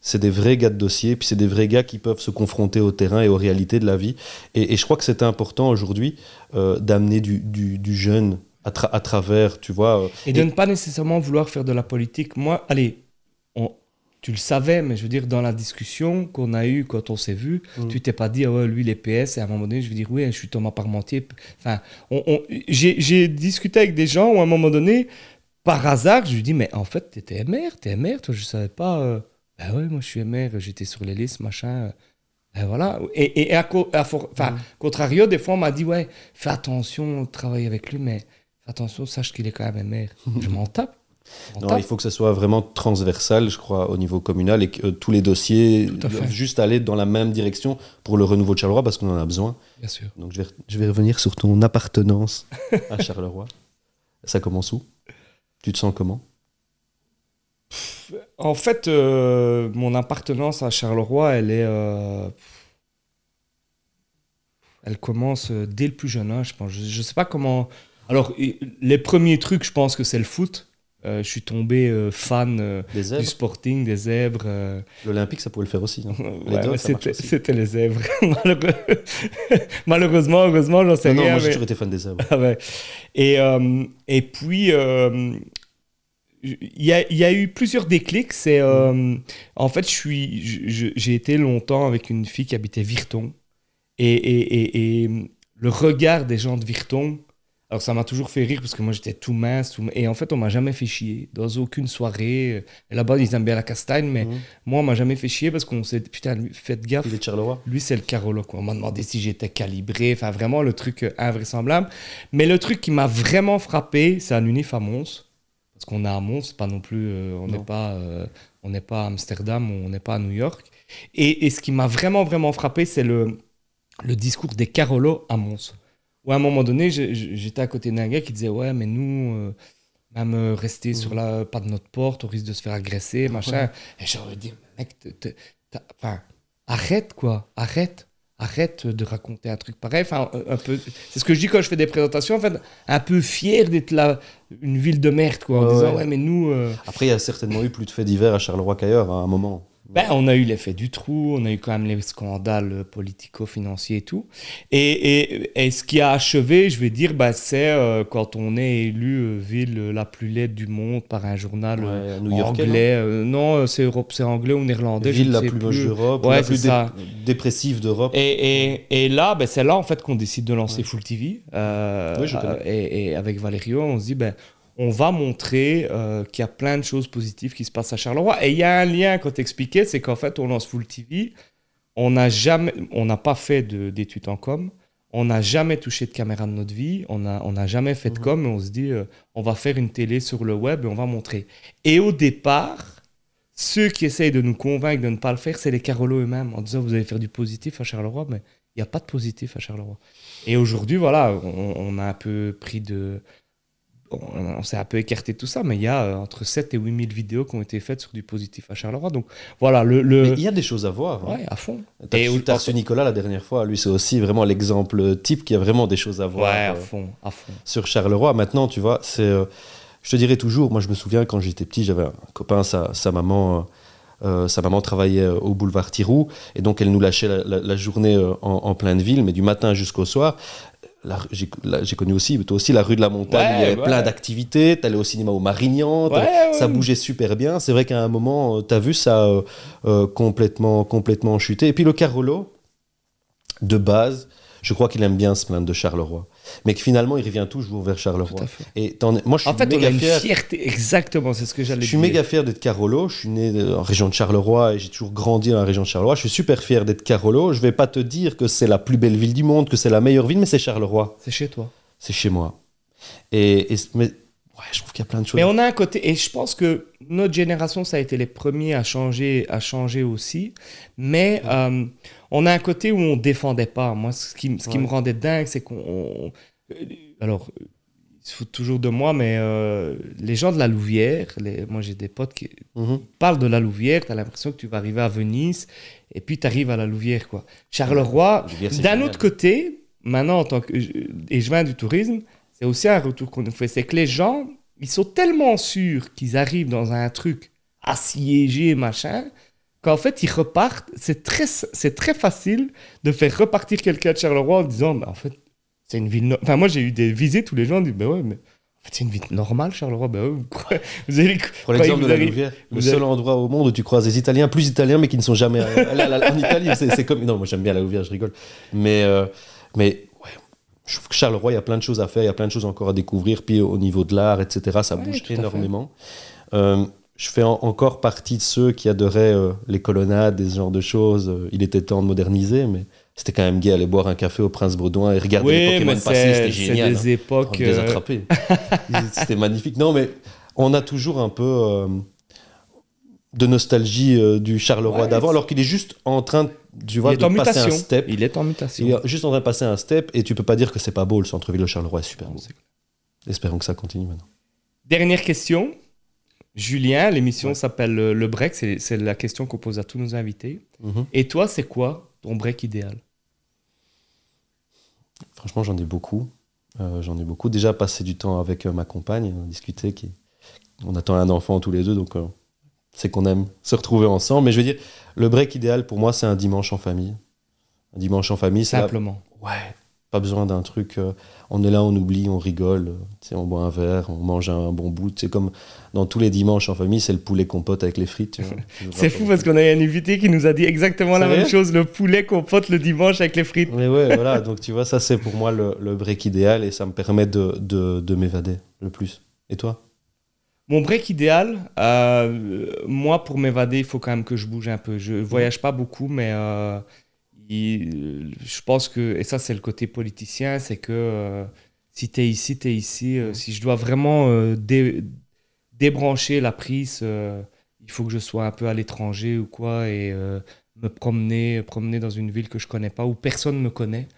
C'est des vrais gars de dossier, puis c'est des vrais gars qui peuvent se confronter au terrain et aux réalités de la vie. Et, je crois que c'est important aujourd'hui euh, d'amener du, du, du, jeune à, à, travers, tu vois. et de ne pas nécessairement vouloir faire de la politique. Moi, allez, tu le savais, mais je veux dire, dans la discussion qu'on a eue quand on s'est vu, mm. tu t'es pas dit, ah ouais, lui, les PS, et à un moment donné, je veux dire, oui, je suis Thomas Parmentier. Enfin, on, j'ai discuté avec des gens où à un moment donné, par hasard, je lui dis, mais en fait, tu étais MR, es MR, toi, je savais pas. Euh, ben ouais, moi, je suis MR, j'étais sur les listes, machin. Et voilà. Et, et à, enfin, mm. contrario, des fois, on m'a dit, ouais, fais attention, travaille avec lui, mais fais attention, sache qu'il est quand même MR. <laughs> je m'en tape Non, il faut que ce soit vraiment transversal, je crois, au niveau communal et que euh, tous les dossiers doivent juste aller dans la même direction pour le renouveau de Charleroi parce qu'on en a besoin. Bien sûr. Donc je vais, je vais revenir sur ton appartenance à Charleroi. <laughs> Ça commence où? Tu te sens comment? En fait, euh, mon appartenance à Charleroi, elle est. euh, elle commence dès le plus jeune âge, je pense. Je ne sais pas comment. Alors, les premiers trucs, je pense que c'est le foot. Euh, je suis tombé euh, fan euh, du sporting, des zèbres. L'Olympique, ça pouvait le faire aussi. hein. Ouais, c'était les zèbres. <laughs> <laughs> Malheureusement, heureusement, j'en sais Non, non, rien. moi j'ai mais- toujours été fan des zèbres. <laughs> Ah ouais. Et, et puis, il y, a, il y a eu plusieurs déclics. C'est, euh, en fait, je suis, j'ai été longtemps avec une fille qui habitait Virton. Et, et, et, et le regard des gens de Virton, alors ça m'a toujours fait rire parce que moi j'étais tout mince. tout- et en fait, on m'a jamais fait chier. Dans aucune soirée. Là-bas, ils aiment bien la castagne, mais Mhm. moi, on m'a jamais fait chier parce qu'on s'est dit, putain, lui, faites gaffe. Il est Charleroi Lui, c'est le Carolo. Quoi. On m'a demandé si j'étais calibré. Enfin, vraiment, le truc euh, invraisemblable. Mais le truc qui m'a vraiment frappé, c'est un unif à Mons. Parce qu'on est à Mons, pas non plus. euh, on n'est pas, euh, on n'est pas à Amsterdam, on n'est pas à New York. Et, et ce qui m'a vraiment, vraiment frappé, c'est le, le discours des Carolos à Mons. Où à un moment donné, j'étais à côté d'un gars qui disait Ouais, mais nous, euh, même euh, rester Mhm. sur la pas de notre porte, on risque de se faire agresser, machin. Et j'ai envie de dire Mec, enfin, arrête quoi, arrête. Arrête de raconter un truc pareil. Enfin, un, un peu. C'est ce que je dis quand je fais des présentations. En fait, un peu fier d'être là, une ville de merde, quoi. En Ouais, disant, ouais. ouais, mais nous. euh, Après, il y a certainement eu plus de faits divers à Charleroi qu'ailleurs à un moment. Ben, on a eu l'effet du trou, on a eu quand même les scandales politico-financiers et tout. Et, et, et ce qui a achevé, je vais dire, ben, c'est euh, quand on est élu euh, ville la plus laide du monde par un journal euh, anglais. non, c'est Europe, c'est anglais ou néerlandais. Ville la sais plus moche d'Europe, Ouais, la plus dé- ça. dépressive d'Europe. Et, là, ben, c'est là en fait qu'on décide de lancer Ouais. Full TV. Oui, je et avec Valério, on se dit, ben, on va montrer euh, qu'il y a plein de choses positives qui se passent à Charleroi. Et il y a un lien quand t'expliquais, c'est qu'en fait, on lance Full TV. On n'a jamais, on n'a pas fait de- d'études en com. On n'a jamais touché de caméra de notre vie. On n'a on n'a jamais fait de Mhm. com. Et on se dit, euh, on va faire une télé sur le web et on va montrer. Et au départ, ceux qui essayent de nous convaincre de ne pas le faire, c'est les Carolos eux-mêmes, en disant vous allez faire du positif à Charleroi, mais il n'y a pas de positif à Charleroi. Et aujourd'hui, voilà, on, on a un peu pris de. On, on s'est un peu écarté de tout ça, mais il y a euh, entre 7 et 8 000 vidéos qui ont été faites sur du positif à Charleroi. Donc voilà, le. le- Mais il y a des choses à voir. hein. Ouais, à fond. T'as Et reçu- t'as reçu Nicolas la dernière fois. Lui, c'est aussi vraiment l'exemple type qui a vraiment des choses à Ouais, voir à euh, fond, à fond. sur Charleroi. Maintenant, tu vois, c'est. euh, je te dirais toujours, moi, je me souviens quand j'étais petit, j'avais un copain, sa, sa maman. euh, sa maman travaillait au boulevard Tirou et donc elle nous lâchait la, la- la journée en, en pleine ville, mais du matin jusqu'au soir. J'ai connu aussi, toi aussi, la rue de la Montagne, Ouais, il y avait ouais. plein d'activités. T'allais au cinéma au Marignan, Ouais, ça bougeait super bien. C'est vrai qu'à un moment, tu as vu ça euh, euh, complètement, complètement chuter. Et puis le Carolo, de base, je crois qu'il aime bien se plaindre de Charleroi. Mais que finalement, il revient toujours vers Tout Charleroi. à fait. Et moi, je suis En fait, on a méga une fier. fierté, exactement, c'est ce que j'allais Je dire. suis méga fier d'être Carolo. Je suis né euh, en région de Charleroi et j'ai toujours grandi dans la région de Charleroi. Je suis super fier d'être Carolo. Je vais pas te dire que c'est la plus belle ville du monde, que c'est la meilleure ville, mais c'est Charleroi. C'est chez toi. C'est chez moi. Et, et- mais ouais, je trouve qu'il y a plein de choses. Mais on a un côté, et je pense que notre génération, ça a été les premiers à changer, à changer aussi. Mais euh, on a un côté où on défendait pas. Moi, ce qui, ce qui Ouais. me rendait dingue, c'est qu'on. on- euh, alors, il se fout toujours de moi, mais euh, les gens de la Louvière, les, moi j'ai des potes qui Mhm. parlent de la Louvière, tu as l'impression que tu vas arriver à Venise, et puis tu arrives à la Louvière. quoi. Charleroi, d'un autre côté, maintenant, en tant que, et je viens du tourisme, c'est aussi un retour qu'on nous fait. C'est que les gens, ils sont tellement sûrs qu'ils arrivent dans un truc assiégé, machin, qu'en fait, ils repartent. C'est très, c'est très facile de faire repartir quelqu'un de Charleroi en disant, mais en fait, c'est une ville. no- Enfin, moi, j'ai eu des visites où les gens disent, ben ouais, mais. En fait, c'est une ville normale, Charleroi. Ben ouais, vous croyez- vous Prends croyez l'exemple de la Louvière, le seul avez- endroit au monde où tu croises des Italiens, plus Italiens, mais qui ne sont jamais là, en Italie, c'est comme. Non, moi j'aime bien la Louvière, je rigole. Mais, euh, mais ouais, je trouve que Charleroi, il y a plein de choses à faire, il y a plein de choses encore à découvrir. Puis au niveau de l'art, etc., ça Ouais, bouge énormément. Euh, je fais en- encore partie de ceux qui adoraient euh, les colonnades et ce genre de choses. Euh, Il était temps de moderniser, mais c'était quand même gay aller boire un café au Prince Baudouin et regarder les Oui, Pokémon mais passer, c'était génial. hein. des époques. de les euh, attraper. <laughs> C'était magnifique. Non, mais on a toujours un peu euh, de nostalgie euh, du Charleroi Ouais, d'avant, alors qu'il est juste en train, tu vois, il est de en passer mutation. un step. Il est en mutation. Il est juste en train de passer un step, et tu peux pas dire que c'est pas beau, le centre-ville de Charleroi est super beau. Espérons que ça continue maintenant. Dernière question. Julien, l'émission s'appelle euh, Le Break. C'est la question qu'on pose à tous nos invités. Mhm. Et toi, c'est quoi ton break idéal? Franchement, j'en ai beaucoup. Euh, j'en ai beaucoup. Déjà, passer du temps avec euh, ma compagne, discuter. Qui... On attend un enfant tous les deux, donc euh, c'est qu'on aime se retrouver ensemble. Mais je veux dire, le break idéal pour moi, c'est un dimanche en famille. Un dimanche en famille, c'est la- Simplement. Ouais, pas besoin d'un truc. euh, on est là, on oublie, on rigole. on boit un verre, on mange un bon bout. C'est comme dans tous les dimanches en famille, c'est le poulet compote avec les frites. <laughs> C'est fou parce qu'on a un invité qui nous a dit exactement la même chose. Le poulet qu'on pote le dimanche avec les frites. Mais ouais, voilà. <laughs> Donc tu vois, ça c'est pour moi le, le break idéal et ça me permet de, de, de m'évader le plus. Et toi? Mon break idéal, euh, moi, pour m'évader, il faut quand même que je bouge un peu. Je voyage pas beaucoup, mais euh, il- je pense que, et ça, c'est le côté politicien, c'est que euh, si tu es ici, tu es ici. Euh, si je dois vraiment euh, dé- débrancher la prise, euh, il faut que je sois un peu à l'étranger ou quoi et euh, me promener, promener dans une ville que je connais pas, où personne me connaît.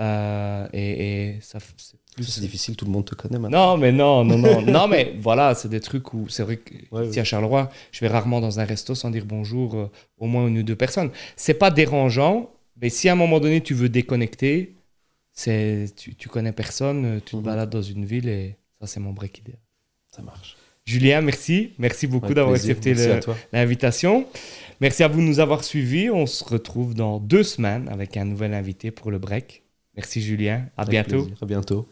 Euh, et, et ça, c'est plus. C'est difficile, tout le monde te connaît maintenant. Non, mais non, non, non. <laughs> non, mais voilà, c'est des trucs où c'est vrai que Ouais, ici à Charleroi, je vais rarement dans un resto sans dire bonjour euh, au moins une ou deux personnes. C'est pas dérangeant, mais si à un moment donné tu veux déconnecter, c'est tu, tu connais personne, tu te Mhm. balades dans une ville et ça c'est mon break idéal. Ça marche. Julien, merci. Merci beaucoup d'avoir accepté l'invitation. Merci à vous de nous avoir suivis. On se retrouve dans deux semaines avec un nouvel invité pour le break. Merci Julien. À Avec bientôt. plaisir. À bientôt.